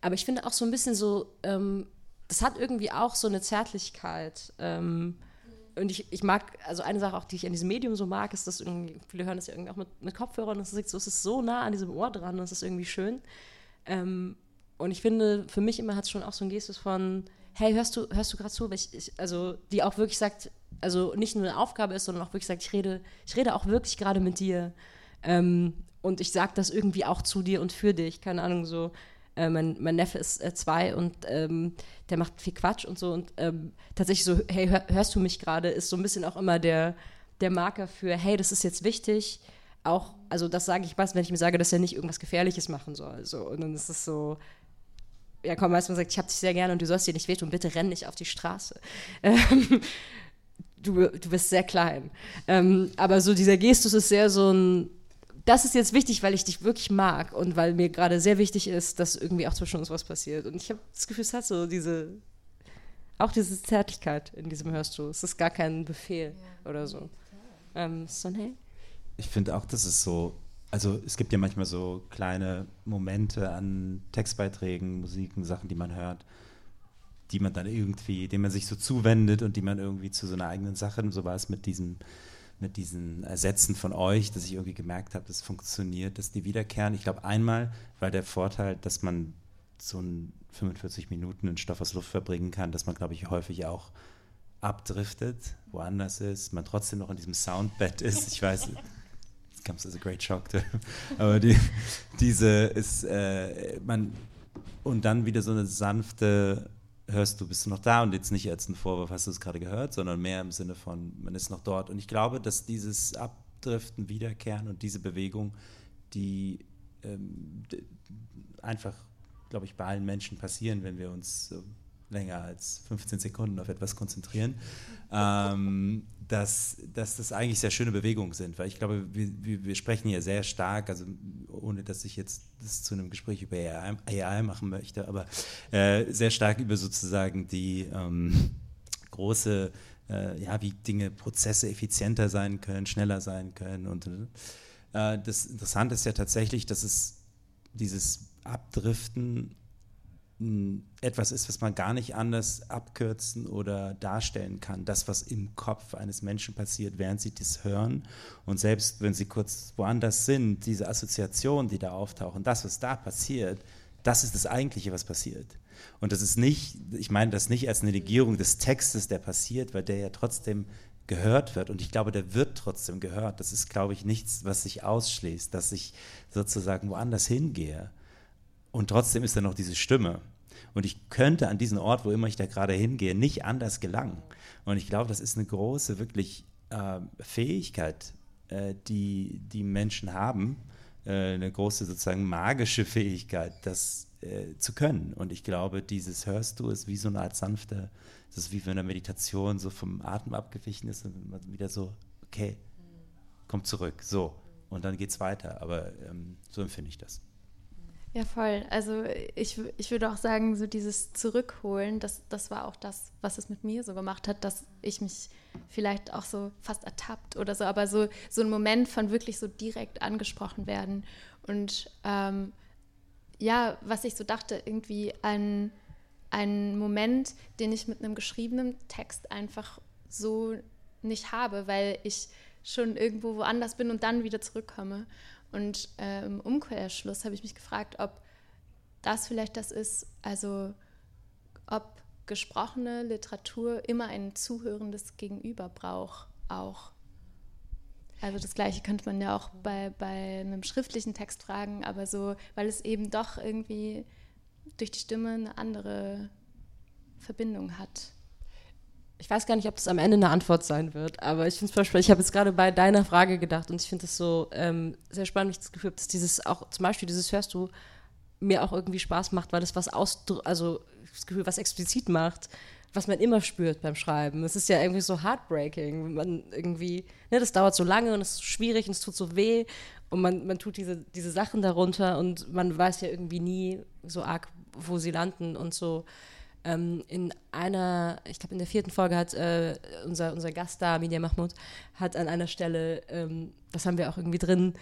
Aber ich finde auch so ein bisschen so, ähm, das hat irgendwie auch so eine Zärtlichkeit. Ähm, und ich, ich mag, also eine Sache auch, die ich an diesem Medium so mag, ist, dass viele hören das ja irgendwie auch mit, mit Kopfhörern und es ist, so, es ist so nah an diesem Ohr dran und es ist irgendwie schön. Ähm, und ich finde, für mich immer hat es schon auch so ein Gestus von, hey, hörst du, hörst du gerade zu? Ich, ich, also, die auch wirklich sagt, also nicht nur eine Aufgabe ist, sondern auch wirklich sagt, ich rede, ich rede auch wirklich gerade mit dir. Ähm, und ich sage das irgendwie auch zu dir und für dich. Keine Ahnung, so. Äh, mein, mein Neffe ist äh, zwei und ähm, der macht viel Quatsch und so. Und ähm, tatsächlich so, hey, hör, hörst du mich gerade, ist so ein bisschen auch immer der, der Marker für, hey, das ist jetzt wichtig. Auch, also das sage ich was, wenn ich mir sage, dass er nicht irgendwas Gefährliches machen soll. So. Und dann ist es so, ja komm, weißt du, man sagt, ich hab dich sehr gerne und du sollst dir nicht wehtun, bitte renn nicht auf die Straße. Ähm, du, du bist sehr klein. Ähm, aber so dieser Gestus ist sehr so ein, das ist jetzt wichtig, weil ich dich wirklich mag und weil mir gerade sehr wichtig ist, dass irgendwie auch zwischen uns was passiert. Und ich habe das Gefühl, es hat so diese, auch diese Zärtlichkeit in diesem Hörst du. Es ist gar kein Befehl ja. oder so. Ähm, so, hey. Ich finde auch, dass es so also es gibt ja manchmal so kleine Momente an Textbeiträgen, Musiken, Sachen, die man hört, die man dann irgendwie, denen man sich so zuwendet und die man irgendwie zu so einer eigenen Sache, und so war es mit diesem mit diesen Ersätzen von euch, dass ich irgendwie gemerkt habe, das funktioniert, dass die wiederkehren. Ich glaube, einmal war der Vorteil, dass man so ein 45 Minuten in Stoff aus Luft verbringen kann, dass man, glaube ich, häufig auch abdriftet, woanders ist, man trotzdem noch in diesem Soundbett ist. Ich weiß, comes as a great shock. To, aber die, diese ist, äh, man, und dann wieder so eine sanfte, hörst du, bist du noch da und jetzt nicht als ein Vorwurf, hast du es gerade gehört, sondern mehr im Sinne von, man ist noch dort. Und ich glaube, dass dieses Abdriften, Wiederkehren und diese Bewegung, die ähm, einfach, glaube ich, bei allen Menschen passieren, wenn wir uns länger als 15 Sekunden auf etwas konzentrieren, ähm, dass, dass das eigentlich sehr schöne Bewegungen sind, weil ich glaube, wir, wir sprechen hier sehr stark, also ohne dass ich jetzt das zu einem Gespräch über AI, AI machen möchte, aber äh, sehr stark über sozusagen die ähm, große äh, ja, wie Dinge, Prozesse effizienter sein können, schneller sein können. Und äh, das Interessante ist ja tatsächlich, dass es dieses Abdriften etwas ist, was man gar nicht anders abkürzen oder darstellen kann. Das, was im Kopf eines Menschen passiert, während sie das hören. Und selbst wenn sie kurz woanders sind, diese Assoziationen, die da auftauchen, das, was da passiert, das ist das Eigentliche, was passiert. Und das ist nicht, ich meine das nicht als eine Negierung des Textes, der passiert, weil der ja trotzdem gehört wird. Und ich glaube, der wird trotzdem gehört. Das ist, glaube ich, nichts, was sich ausschließt, dass ich sozusagen woanders hingehe. Und trotzdem ist da noch diese Stimme. Und ich könnte an diesen Ort, wo immer ich da gerade hingehe, nicht anders gelangen. Und ich glaube, das ist eine große, wirklich äh, Fähigkeit, äh, die die Menschen haben, äh, eine große sozusagen magische Fähigkeit, das äh, zu können. Und ich glaube, dieses Hörst du ist wie so eine Art sanfte, das ist wie wenn eine Meditation so vom Atem abgewichen ist und man wieder so, okay, kommt zurück, so. Und dann geht es weiter. Aber ähm, so empfinde ich das. Ja, voll. Also ich, ich würde auch sagen, so dieses Zurückholen, das, das war auch das, was es mit mir so gemacht hat, dass ich mich vielleicht auch so fast ertappt oder so, aber so, so ein Moment von wirklich so direkt angesprochen werden. Und ähm, ja, was ich so dachte, irgendwie ein, ein Moment, den ich mit einem geschriebenen Text einfach so nicht habe, weil ich schon irgendwo woanders bin und dann wieder zurückkomme. Und äh, im Umkehrschluss habe ich mich gefragt, ob das vielleicht das ist, also ob gesprochene Literatur immer ein zuhörendes Gegenüber braucht, auch. Also das Gleiche könnte man ja auch bei, bei einem schriftlichen Text fragen, aber so, weil es eben doch irgendwie durch die Stimme eine andere Verbindung hat ich weiß gar nicht, ob das am Ende eine Antwort sein wird, aber ich finde es zum Beispiel, ich habe jetzt gerade bei deiner Frage gedacht und ich finde es so ähm, sehr spannend, ich das Gefühl habe, dass dieses auch, zum Beispiel dieses Hörst du, mir auch irgendwie Spaß macht, weil es was ausdrückt, also das Gefühl, was explizit macht, was man immer spürt beim Schreiben. Es ist ja irgendwie so heartbreaking, man irgendwie, ne, das dauert so lange und es ist schwierig und es tut so weh und man, man tut diese, diese Sachen darunter und man weiß ja irgendwie nie so arg, wo sie landen und so ähm, in einer, ich glaube in der vierten Folge hat äh, unser, unser Gast da, Media Mahmoud, hat an einer Stelle, ähm, das haben wir auch irgendwie drin,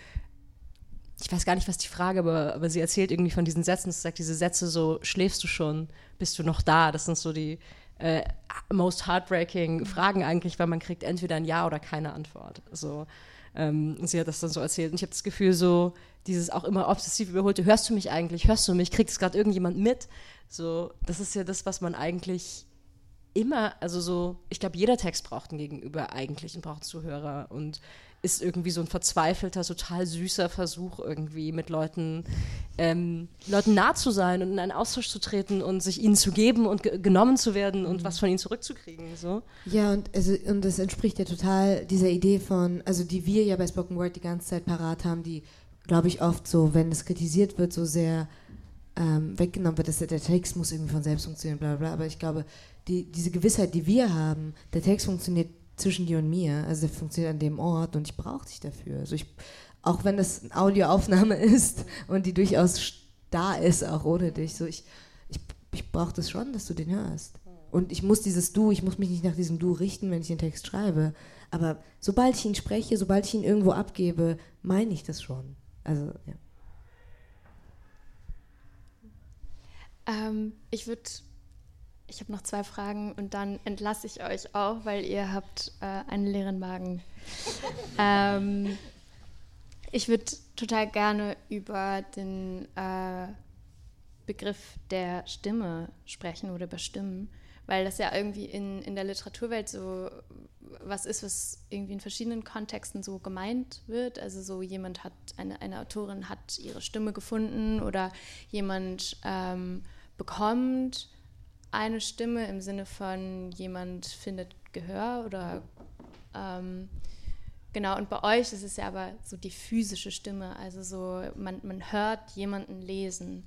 ich weiß gar nicht, was die Frage, aber, aber sie erzählt irgendwie von diesen Sätzen, sie sagt diese Sätze so, schläfst du schon, bist du noch da? Das sind so die äh, most heartbreaking Fragen eigentlich, weil man kriegt entweder ein Ja oder keine Antwort. So, ähm, sie hat das dann so erzählt. Und ich habe das Gefühl, so dieses auch immer obsessiv überholte, hörst du mich eigentlich, hörst du mich, kriegt es gerade irgendjemand mit? So, das ist ja das, was man eigentlich immer, also so, ich glaube, jeder Text braucht einen Gegenüber eigentlich und braucht einen Zuhörer und ist irgendwie so ein verzweifelter, total süßer Versuch irgendwie mit Leuten, ähm, Leuten nah zu sein und in einen Austausch zu treten und sich ihnen zu geben und ge genommen zu werden und mhm. was von ihnen zurückzukriegen. So. Ja, und, also, und das entspricht ja total dieser Idee von, also die wir ja bei Spoken Word die ganze Zeit parat haben, die, glaube ich, oft so, wenn es kritisiert wird, so sehr ähm, weggenommen wird, dass der, der, Text muss irgendwie von selbst funktionieren, bla bla. Aber ich glaube, die, diese Gewissheit, die wir haben, der Text funktioniert zwischen dir und mir, also der funktioniert an dem Ort und ich brauche dich dafür. Also ich, auch wenn das eine Audioaufnahme ist und die durchaus da ist, auch ohne dich, so ich, ich, ich brauche das schon, dass du den hörst. Und ich muss dieses Du, ich muss mich nicht nach diesem Du richten, wenn ich den Text schreibe. Aber sobald ich ihn spreche, sobald ich ihn irgendwo abgebe, meine ich das schon. Also, ja. Ähm, ich würde, ich habe noch zwei Fragen und dann entlasse ich euch auch, weil ihr habt äh, einen leeren Magen. ähm, ich würde total gerne über den äh, Begriff der Stimme sprechen oder über Stimmen, weil das ja irgendwie in, in der Literaturwelt so was ist, was irgendwie in verschiedenen Kontexten so gemeint wird. Also so jemand hat, eine, eine Autorin hat ihre Stimme gefunden oder jemand ähm, bekommt eine Stimme im Sinne von jemand findet Gehör oder ähm, genau, und bei euch ist es ja aber so die physische Stimme, also so man, man hört jemanden lesen.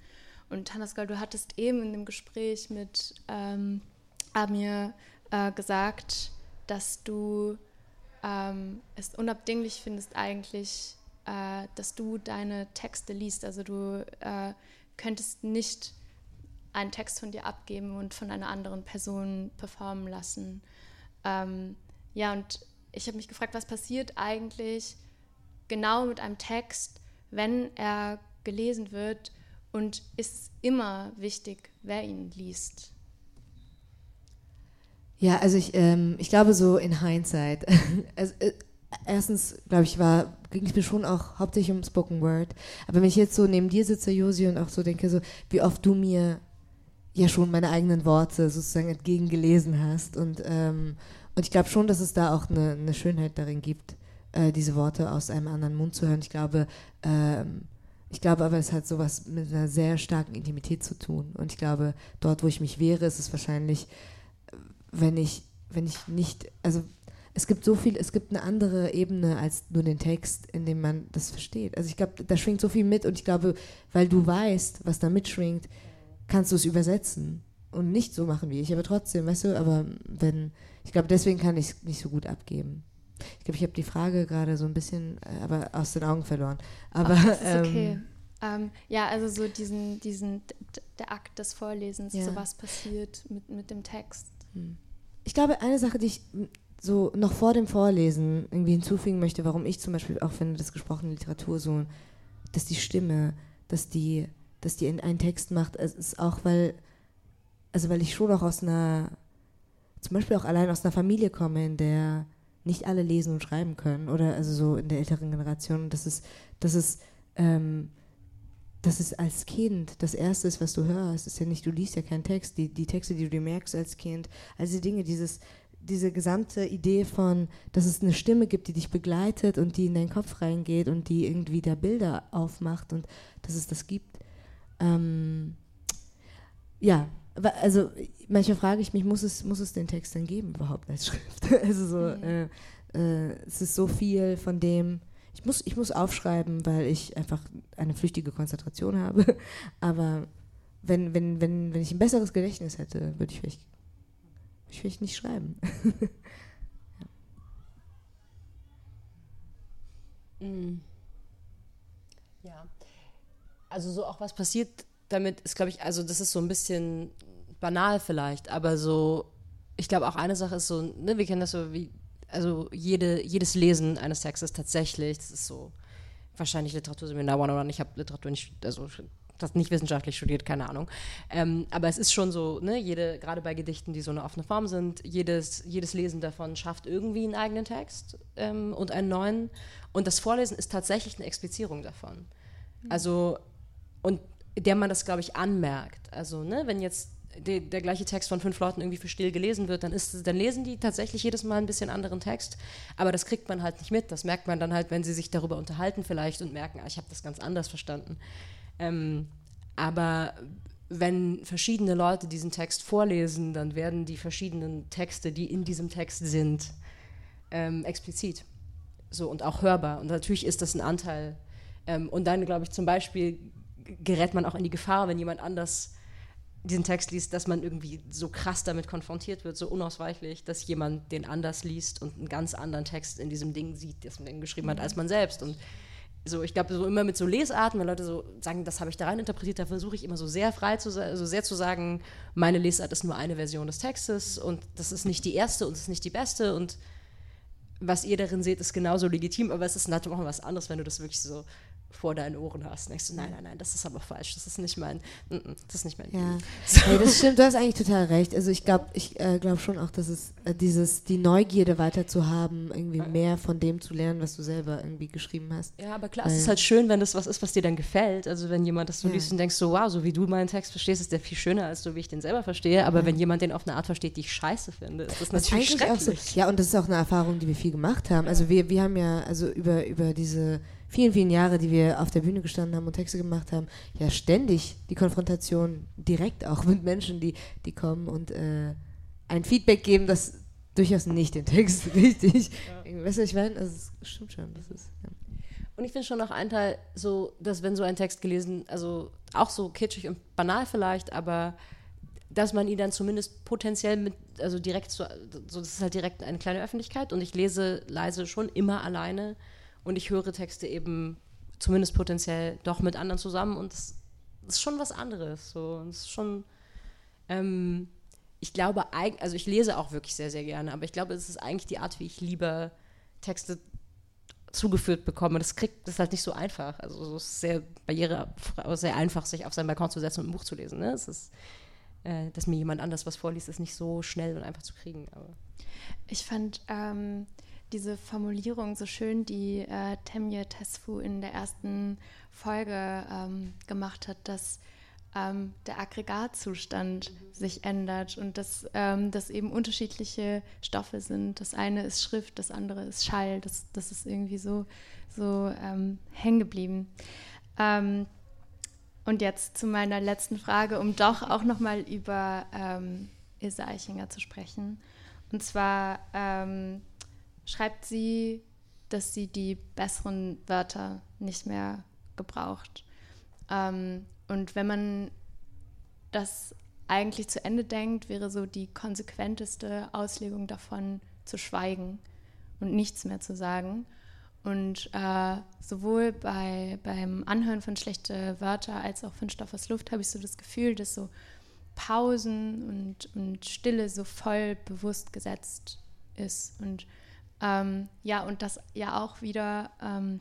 Und Hannaskal, du hattest eben in dem Gespräch mit ähm, Amir äh, gesagt, dass du ähm, es unabdinglich findest eigentlich, äh, dass du deine Texte liest. Also du äh, könntest nicht einen Text von dir abgeben und von einer anderen Person performen lassen. Ähm, ja, und ich habe mich gefragt, was passiert eigentlich genau mit einem Text, wenn er gelesen wird und ist immer wichtig, wer ihn liest? Ja, also ich, ähm, ich glaube so in Hindsight. also, äh, erstens, glaube ich, war ging es mir schon auch hauptsächlich um Spoken Word. Aber wenn ich jetzt so neben dir sitze, Josi, und auch so denke, so wie oft du mir ja schon meine eigenen Worte sozusagen entgegengelesen hast und ähm, und ich glaube schon, dass es da auch eine, eine Schönheit darin gibt, äh, diese Worte aus einem anderen Mund zu hören. Ich glaube, ähm, ich glaube aber, es hat sowas mit einer sehr starken Intimität zu tun. Und ich glaube, dort, wo ich mich wehre, ist es wahrscheinlich, wenn ich, wenn ich nicht, also es gibt so viel, es gibt eine andere Ebene als nur den Text, in dem man das versteht. Also ich glaube, da schwingt so viel mit und ich glaube, weil du weißt, was da mitschwingt, kannst du es übersetzen und nicht so machen wie ich. Aber trotzdem, weißt du, aber wenn, ich glaube, deswegen kann ich es nicht so gut abgeben. Ich glaube, ich habe die Frage gerade so ein bisschen, äh, aber aus den Augen verloren. Aber Ach, das ist okay. Ähm, ähm, ja, also so diesen, diesen, der Akt des Vorlesens, ja. so was passiert mit, mit dem Text. Hm. Ich glaube, eine Sache, die ich so noch vor dem Vorlesen irgendwie hinzufügen möchte, warum ich zum Beispiel auch finde, dass gesprochene Literatur so, dass die Stimme, dass die, dass die einen Text macht, ist auch, weil, also weil ich schon auch aus einer, zum Beispiel auch allein aus einer Familie komme, in der nicht alle lesen und schreiben können, oder also so in der älteren Generation, das ist, das ist, ähm, das ist als Kind das Erste ist, was du hörst. ist ja nicht, du liest ja keinen Text. Die, die Texte, die du dir merkst als Kind, also die Dinge, dieses, diese gesamte Idee von, dass es eine Stimme gibt, die dich begleitet und die in deinen Kopf reingeht und die irgendwie da Bilder aufmacht und dass es das gibt. Ähm, ja, also manchmal frage ich mich, muss es, muss es den Text denn geben überhaupt als Schrift? also so, mhm. äh, äh, es ist so viel von dem, ich muss, ich muss aufschreiben, weil ich einfach eine flüchtige Konzentration habe. Aber wenn, wenn, wenn, wenn ich ein besseres Gedächtnis hätte, würde ich vielleicht ich will nicht schreiben. ja. Mm. ja. Also so auch was passiert damit ist, glaube ich, also das ist so ein bisschen banal vielleicht, aber so, ich glaube auch eine Sache ist so, ne, wir kennen das so wie, also jede, jedes Lesen eines Textes tatsächlich, das ist so wahrscheinlich Literaturseminar one oder ich habe Literatur nicht, also das nicht wissenschaftlich studiert, keine Ahnung. Ähm, aber es ist schon so, ne, jede, gerade bei Gedichten, die so eine offene Form sind, jedes, jedes Lesen davon schafft irgendwie einen eigenen Text ähm, und einen neuen. Und das Vorlesen ist tatsächlich eine Explizierung davon. Mhm. Also, und der man das, glaube ich, anmerkt. Also, ne, wenn jetzt de, der gleiche Text von fünf Leuten irgendwie für still gelesen wird, dann, ist, dann lesen die tatsächlich jedes Mal ein bisschen anderen Text. Aber das kriegt man halt nicht mit. Das merkt man dann halt, wenn sie sich darüber unterhalten vielleicht und merken, ah, ich habe das ganz anders verstanden. Ähm, aber wenn verschiedene Leute diesen Text vorlesen, dann werden die verschiedenen Texte, die in diesem Text sind, ähm, explizit. So und auch hörbar. Und natürlich ist das ein Anteil. Ähm, und dann, glaube ich, zum Beispiel gerät man auch in die Gefahr, wenn jemand anders diesen Text liest, dass man irgendwie so krass damit konfrontiert wird, so unausweichlich, dass jemand den anders liest und einen ganz anderen Text in diesem Ding sieht, das man geschrieben hat, als man selbst. Und so, ich glaube, so immer mit so Lesarten, wenn Leute so sagen, das habe ich da rein interpretiert, da versuche ich immer so sehr frei zu sein, so sehr zu sagen, meine Lesart ist nur eine Version des Textes und das ist nicht die erste und es ist nicht die beste und was ihr darin seht, ist genauso legitim, aber es ist natürlich auch was anderes, wenn du das wirklich so vor deinen Ohren hast. Und denkst du, nein, nein, nein, das ist aber falsch, das ist nicht mein, das ist nicht mein ja. So. Hey, das stimmt, du hast eigentlich total recht. Also ich glaube ich äh, glaube schon auch, dass es äh, dieses, die Neugierde weiter zu haben, irgendwie mehr von dem zu lernen, was du selber irgendwie geschrieben hast. Ja, aber klar, Weil, es ist halt schön, wenn das was ist, was dir dann gefällt. Also wenn jemand das so ja. liest und denkst so, wow, so wie du meinen Text verstehst, ist der viel schöner, als so wie ich den selber verstehe. Aber ja. wenn jemand den auf eine Art versteht, die ich scheiße finde, ist das, das natürlich schrecklich. So, ja, und das ist auch eine Erfahrung, die wir viel gemacht haben. Also wir, wir haben ja, also über, über diese vielen, vielen Jahre, die wir auf der Bühne gestanden haben und Texte gemacht haben, ja ständig die Konfrontation direkt auch mit Menschen, die, die kommen und äh, ein Feedback geben, das durchaus nicht den Text richtig. Ja. Weißt du, ich meine, also, es stimmt schon. Das ist, ja. Und ich finde schon noch ein Teil so, dass wenn so ein Text gelesen, also auch so kitschig und banal vielleicht, aber dass man ihn dann zumindest potenziell mit, also direkt so, so das ist halt direkt eine kleine Öffentlichkeit und ich lese leise schon immer alleine und ich höre Texte eben zumindest potenziell doch mit anderen zusammen und das ist schon was anderes. So. Es ist schon, ähm, ich glaube, also ich lese auch wirklich sehr, sehr gerne, aber ich glaube, es ist eigentlich die Art, wie ich lieber Texte zugeführt bekomme. Das kriegt das ist halt nicht so einfach. Also es ist sehr barriere, sehr einfach, sich auf seinen Balkon zu setzen und ein Buch zu lesen. Ne? Es ist, äh, dass mir jemand anders was vorliest, ist nicht so schnell und einfach zu kriegen. Aber. Ich fand ähm, diese Formulierung so schön, die äh, Temje Tesfu in der ersten Folge ähm, gemacht hat, dass ähm, der Aggregatzustand mhm. sich ändert und dass ähm, das eben unterschiedliche Stoffe sind. Das eine ist Schrift, das andere ist Schall. Das, das ist irgendwie so, so ähm, hängen geblieben. Ähm, und jetzt zu meiner letzten Frage, um doch auch nochmal über ähm, Ilse Eichinger zu sprechen. Und zwar ähm, schreibt sie, dass sie die besseren Wörter nicht mehr gebraucht. Ähm, und wenn man das eigentlich zu Ende denkt, wäre so die konsequenteste Auslegung davon zu schweigen und nichts mehr zu sagen. Und äh, sowohl bei, beim Anhören von schlechte Wörter als auch von Stoff aus Luft habe ich so das Gefühl, dass so Pausen und, und Stille so voll bewusst gesetzt ist. Und ähm, ja, und das ja auch wieder ähm,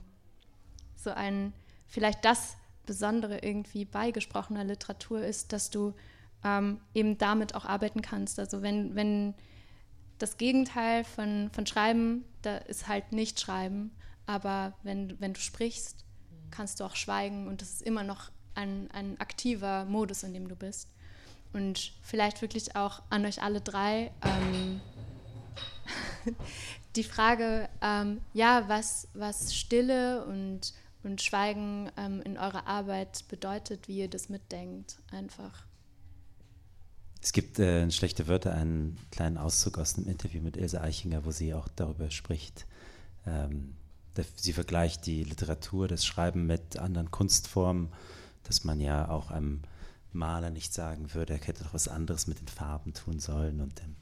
so ein, vielleicht das Besondere irgendwie bei gesprochener Literatur ist, dass du ähm, eben damit auch arbeiten kannst. Also wenn, wenn das Gegenteil von, von Schreiben, da ist halt nicht Schreiben, aber wenn, wenn du sprichst, kannst du auch schweigen und das ist immer noch ein, ein aktiver Modus, in dem du bist. Und vielleicht wirklich auch an euch alle drei ähm, die Frage, ähm, ja, was, was Stille und und Schweigen ähm, in eurer Arbeit bedeutet, wie ihr das mitdenkt, einfach. Es gibt äh, in Schlechte Wörter einen kleinen Auszug aus einem Interview mit Ilse Eichinger, wo sie auch darüber spricht. Ähm, sie vergleicht die Literatur, das Schreiben mit anderen Kunstformen, dass man ja auch einem Maler nicht sagen würde, er hätte doch was anderes mit den Farben tun sollen und, dem,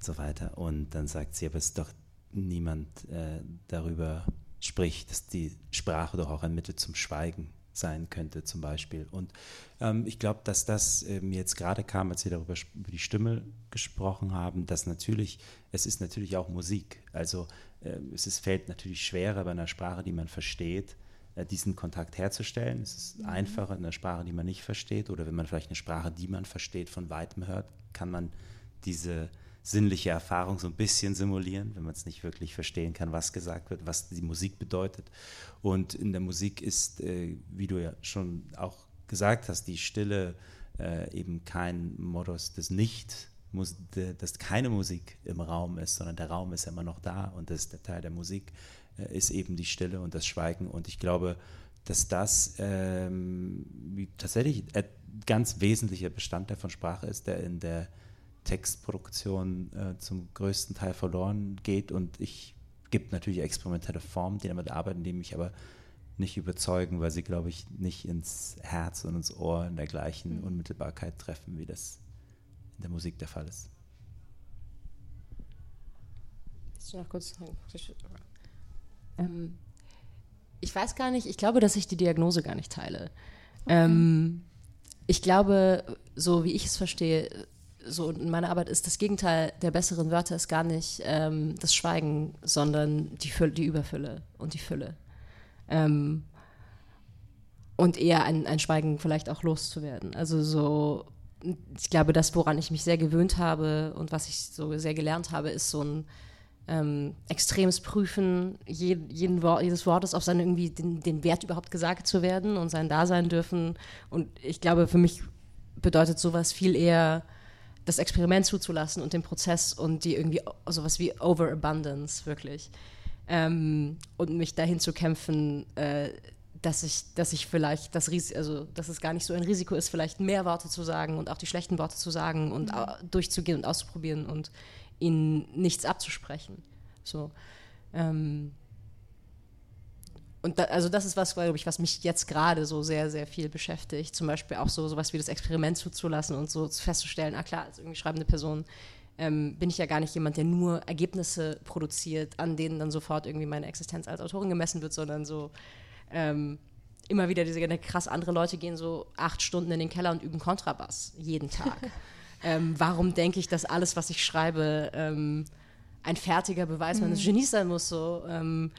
so weiter. Und dann sagt sie, aber es ist doch niemand äh, darüber Sprich, dass die Sprache doch auch ein Mittel zum Schweigen sein könnte zum Beispiel. Und ähm, ich glaube, dass das äh, mir jetzt gerade kam, als wir darüber über die Stimme gesprochen haben, dass natürlich, es ist natürlich auch Musik. Also äh, es ist, fällt natürlich schwerer bei einer Sprache, die man versteht, äh, diesen Kontakt herzustellen. Es ist mhm. einfacher in einer Sprache, die man nicht versteht. Oder wenn man vielleicht eine Sprache, die man versteht, von weitem hört, kann man diese sinnliche Erfahrung so ein bisschen simulieren, wenn man es nicht wirklich verstehen kann, was gesagt wird, was die Musik bedeutet. Und in der Musik ist, äh, wie du ja schon auch gesagt hast, die Stille äh, eben kein Modus des Nicht, dass keine Musik im Raum ist, sondern der Raum ist immer noch da und das, der Teil der Musik äh, ist eben die Stille und das Schweigen. Und ich glaube, dass das ähm, tatsächlich ein ganz wesentlicher Bestandteil von Sprache ist, der in der Textproduktion äh, zum größten Teil verloren geht und ich gibt natürlich experimentelle Formen, die damit arbeiten, die mich aber nicht überzeugen, weil sie, glaube ich, nicht ins Herz und ins Ohr in der gleichen mhm. Unmittelbarkeit treffen, wie das in der Musik der Fall ist. du noch kurz ähm, ich weiß gar nicht, ich glaube, dass ich die Diagnose gar nicht teile. Okay. Ähm, ich glaube, so wie ich es verstehe, so in meiner Arbeit ist das Gegenteil der besseren Wörter ist gar nicht ähm, das Schweigen, sondern die, Fülle, die Überfülle und die Fülle. Ähm, und eher ein, ein Schweigen vielleicht auch loszuwerden. Also so, ich glaube, das, woran ich mich sehr gewöhnt habe und was ich so sehr gelernt habe, ist so ein ähm, extremes Prüfen jeden, jeden Wort, jedes Wortes auf seinen irgendwie den, den Wert überhaupt gesagt zu werden und sein Dasein dürfen. Und ich glaube, für mich bedeutet sowas viel eher das Experiment zuzulassen und den Prozess und die irgendwie sowas wie Overabundance wirklich. Ähm, und mich dahin zu kämpfen, äh, dass ich, dass ich vielleicht das Risiko, also dass es gar nicht so ein Risiko ist, vielleicht mehr Worte zu sagen und auch die schlechten Worte zu sagen und mhm. durchzugehen und auszuprobieren und ihnen nichts abzusprechen. So. Ähm, und da, also das ist was, glaube ich, was mich jetzt gerade so sehr, sehr viel beschäftigt. Zum Beispiel auch so sowas wie das Experiment zuzulassen und so festzustellen, ah klar, als irgendwie schreibende Person ähm, bin ich ja gar nicht jemand, der nur Ergebnisse produziert, an denen dann sofort irgendwie meine Existenz als Autorin gemessen wird, sondern so ähm, immer wieder diese krass andere Leute gehen so acht Stunden in den Keller und üben Kontrabass jeden Tag. Ähm, warum denke ich, dass alles, was ich schreibe, ähm, ein fertiger Beweis meines mhm. Genies sein muss? So, ähm,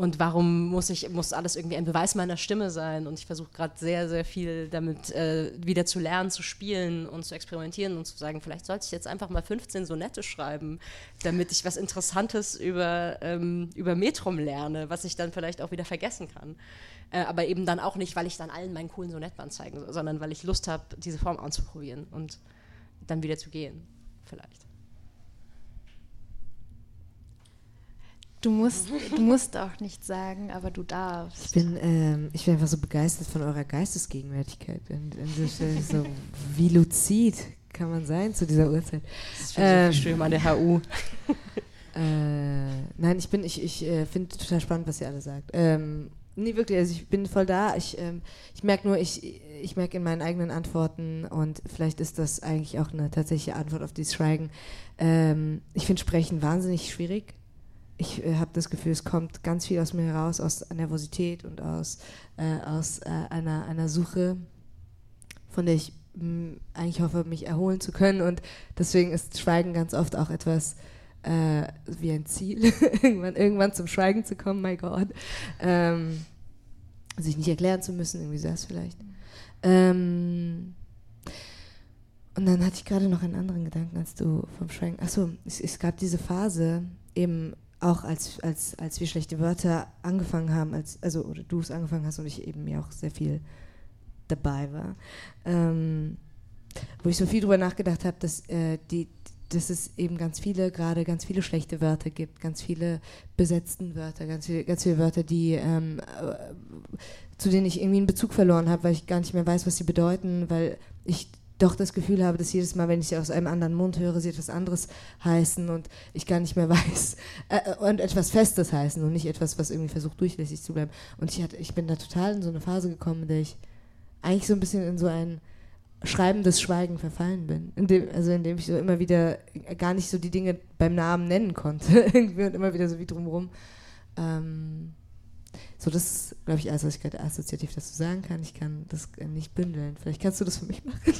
und warum muss ich muss alles irgendwie ein Beweis meiner Stimme sein? Und ich versuche gerade sehr sehr viel damit äh, wieder zu lernen, zu spielen und zu experimentieren und zu sagen, vielleicht sollte ich jetzt einfach mal 15 Sonette schreiben, damit ich was Interessantes über ähm, über Metrum lerne, was ich dann vielleicht auch wieder vergessen kann. Äh, aber eben dann auch nicht, weil ich dann allen meinen coolen Sonettband zeigen soll, sondern weil ich Lust habe, diese Form anzuprobieren und dann wieder zu gehen, vielleicht. Du musst, du musst auch nichts sagen, aber du darfst. Ich bin, ähm, ich bin einfach so begeistert von eurer Geistesgegenwärtigkeit. Und, und so, wie luzid kann man sein zu dieser Uhrzeit? Das ich ähm, an der HU. Äh, nein, ich bin, ich, ich äh, finde total spannend, was ihr alle sagt. Ähm, nee, wirklich, also ich bin voll da. Ich, ähm, ich merke nur, ich, ich merke in meinen eigenen Antworten und vielleicht ist das eigentlich auch eine tatsächliche Antwort auf dieses Schweigen. Ähm, ich finde Sprechen wahnsinnig schwierig ich äh, habe das Gefühl, es kommt ganz viel aus mir heraus, aus Nervosität und aus, äh, aus äh, einer, einer Suche, von der ich mh, mm, eigentlich hoffe, mich erholen zu können. Und deswegen ist Schweigen ganz oft auch etwas äh, wie ein Ziel, irgendwann, irgendwann zum Schweigen zu kommen, my God. Ähm, sich nicht erklären zu müssen, irgendwie das vielleicht. Ähm, und dann hatte ich gerade noch einen anderen Gedanken, als du vom Schweigen. Achso, es, es gab diese Phase, eben auch als, als, als wir schlechte Wörter angefangen haben, als, also oder du es angefangen hast und ich eben ja auch sehr viel dabei war, ähm, wo ich so viel drüber nachgedacht habe, dass, äh, dass es eben ganz viele, gerade ganz viele schlechte Wörter gibt, ganz viele besetzten Wörter, ganz viele, ganz viele Wörter, die ähm, äh, zu denen ich irgendwie einen Bezug verloren habe, weil ich gar nicht mehr weiß, was sie bedeuten, weil ich doch das Gefühl habe, dass jedes Mal, wenn ich sie aus einem anderen Mund höre, sie etwas anderes heißen und ich gar nicht mehr weiß äh, äh, und etwas Festes heißen und nicht etwas, was irgendwie versucht durchlässig zu bleiben. Und ich, hatte, ich bin da total in so eine Phase gekommen, in der ich eigentlich so ein bisschen in so ein schreibendes Schweigen verfallen bin. In dem, also in dem ich so immer wieder gar nicht so die Dinge beim Namen nennen konnte irgendwie und immer wieder so wie drumherum. Ähm, so, das ist, glaube ich, alles, was ich gerade assoziativ dazu sagen kann. Ich kann das nicht bündeln. Vielleicht kannst du das für mich machen.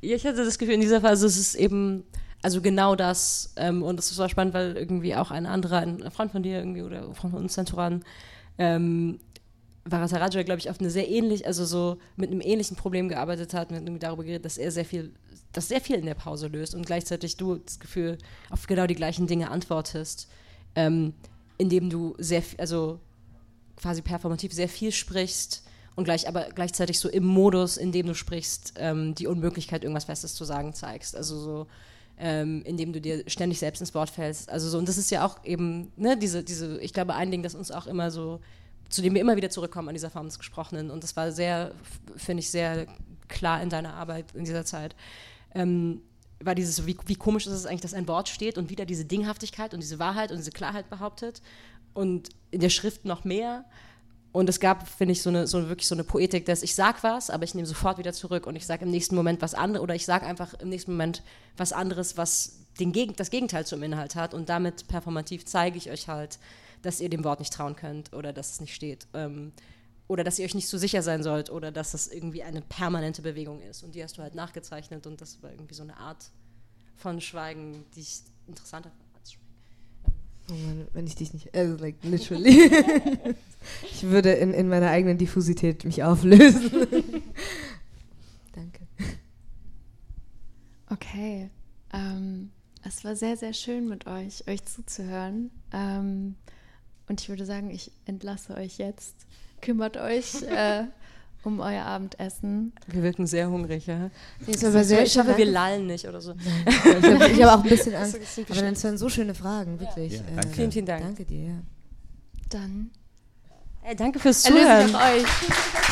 ja, ich hatte das Gefühl, in dieser Phase ist es eben, also genau das. Ähm, und das war spannend, weil irgendwie auch ein anderer, ein Freund von dir irgendwie oder ein Freund von uns, Zenturan, ähm, Varataraja, glaube ich, auf eine sehr ähnlich, also so mit einem ähnlichen Problem gearbeitet hat, mit irgendwie darüber geredet, dass er sehr viel, das sehr viel in der Pause löst und gleichzeitig du das Gefühl auf genau die gleichen Dinge antwortest. Ähm, indem du sehr, also quasi performativ sehr viel sprichst und gleich, aber gleichzeitig so im Modus, in dem du sprichst, ähm, die Unmöglichkeit, irgendwas Festes zu sagen, zeigst. Also so, ähm, indem du dir ständig selbst ins Wort fällst. Also so, und das ist ja auch eben, ne, diese, diese, ich glaube, ein Ding, das uns auch immer so, zu dem wir immer wieder zurückkommen an dieser Form des Gesprochenen. Und das war sehr, finde ich, sehr klar in deiner Arbeit in dieser Zeit. Ähm, war dieses, wie, wie komisch ist es eigentlich, dass ein Wort steht und wieder diese Dinghaftigkeit und diese Wahrheit und diese Klarheit behauptet und in der Schrift noch mehr. Und es gab, finde ich, so eine, so wirklich so eine Poetik, dass ich sag was, aber ich nehme sofort wieder zurück und ich sage im nächsten Moment was anderes oder ich sage einfach im nächsten Moment was anderes, was den Geg das Gegenteil zum Inhalt hat und damit performativ zeige ich euch halt, dass ihr dem Wort nicht trauen könnt oder dass es nicht steht. Ähm, oder dass ihr euch nicht so sicher sein sollt oder dass das irgendwie eine permanente Bewegung ist. Und die hast du halt nachgezeichnet und das war irgendwie so eine Art von Schweigen, die ich interessanter fand als Oh Mann, wenn ich dich nicht, also like literally. ich würde in, in meiner eigenen Diffusität mich auflösen. Danke. Okay. Ähm, es war sehr, sehr schön mit euch, euch zuzuhören. Ähm, und ich würde sagen, ich entlasse euch jetzt kümmert euch äh, um euer Abendessen. Wir wirken sehr hungrig, ja. Nee, aber sehr ich hoffe, wir lallen nicht oder so. ich habe hab auch ein bisschen Angst. aber dann waren so schöne Fragen, wirklich. Ja, danke. Äh, vielen, vielen Dank. Danke dir, ja. Dann. Hey, danke fürs Zuhören. euch.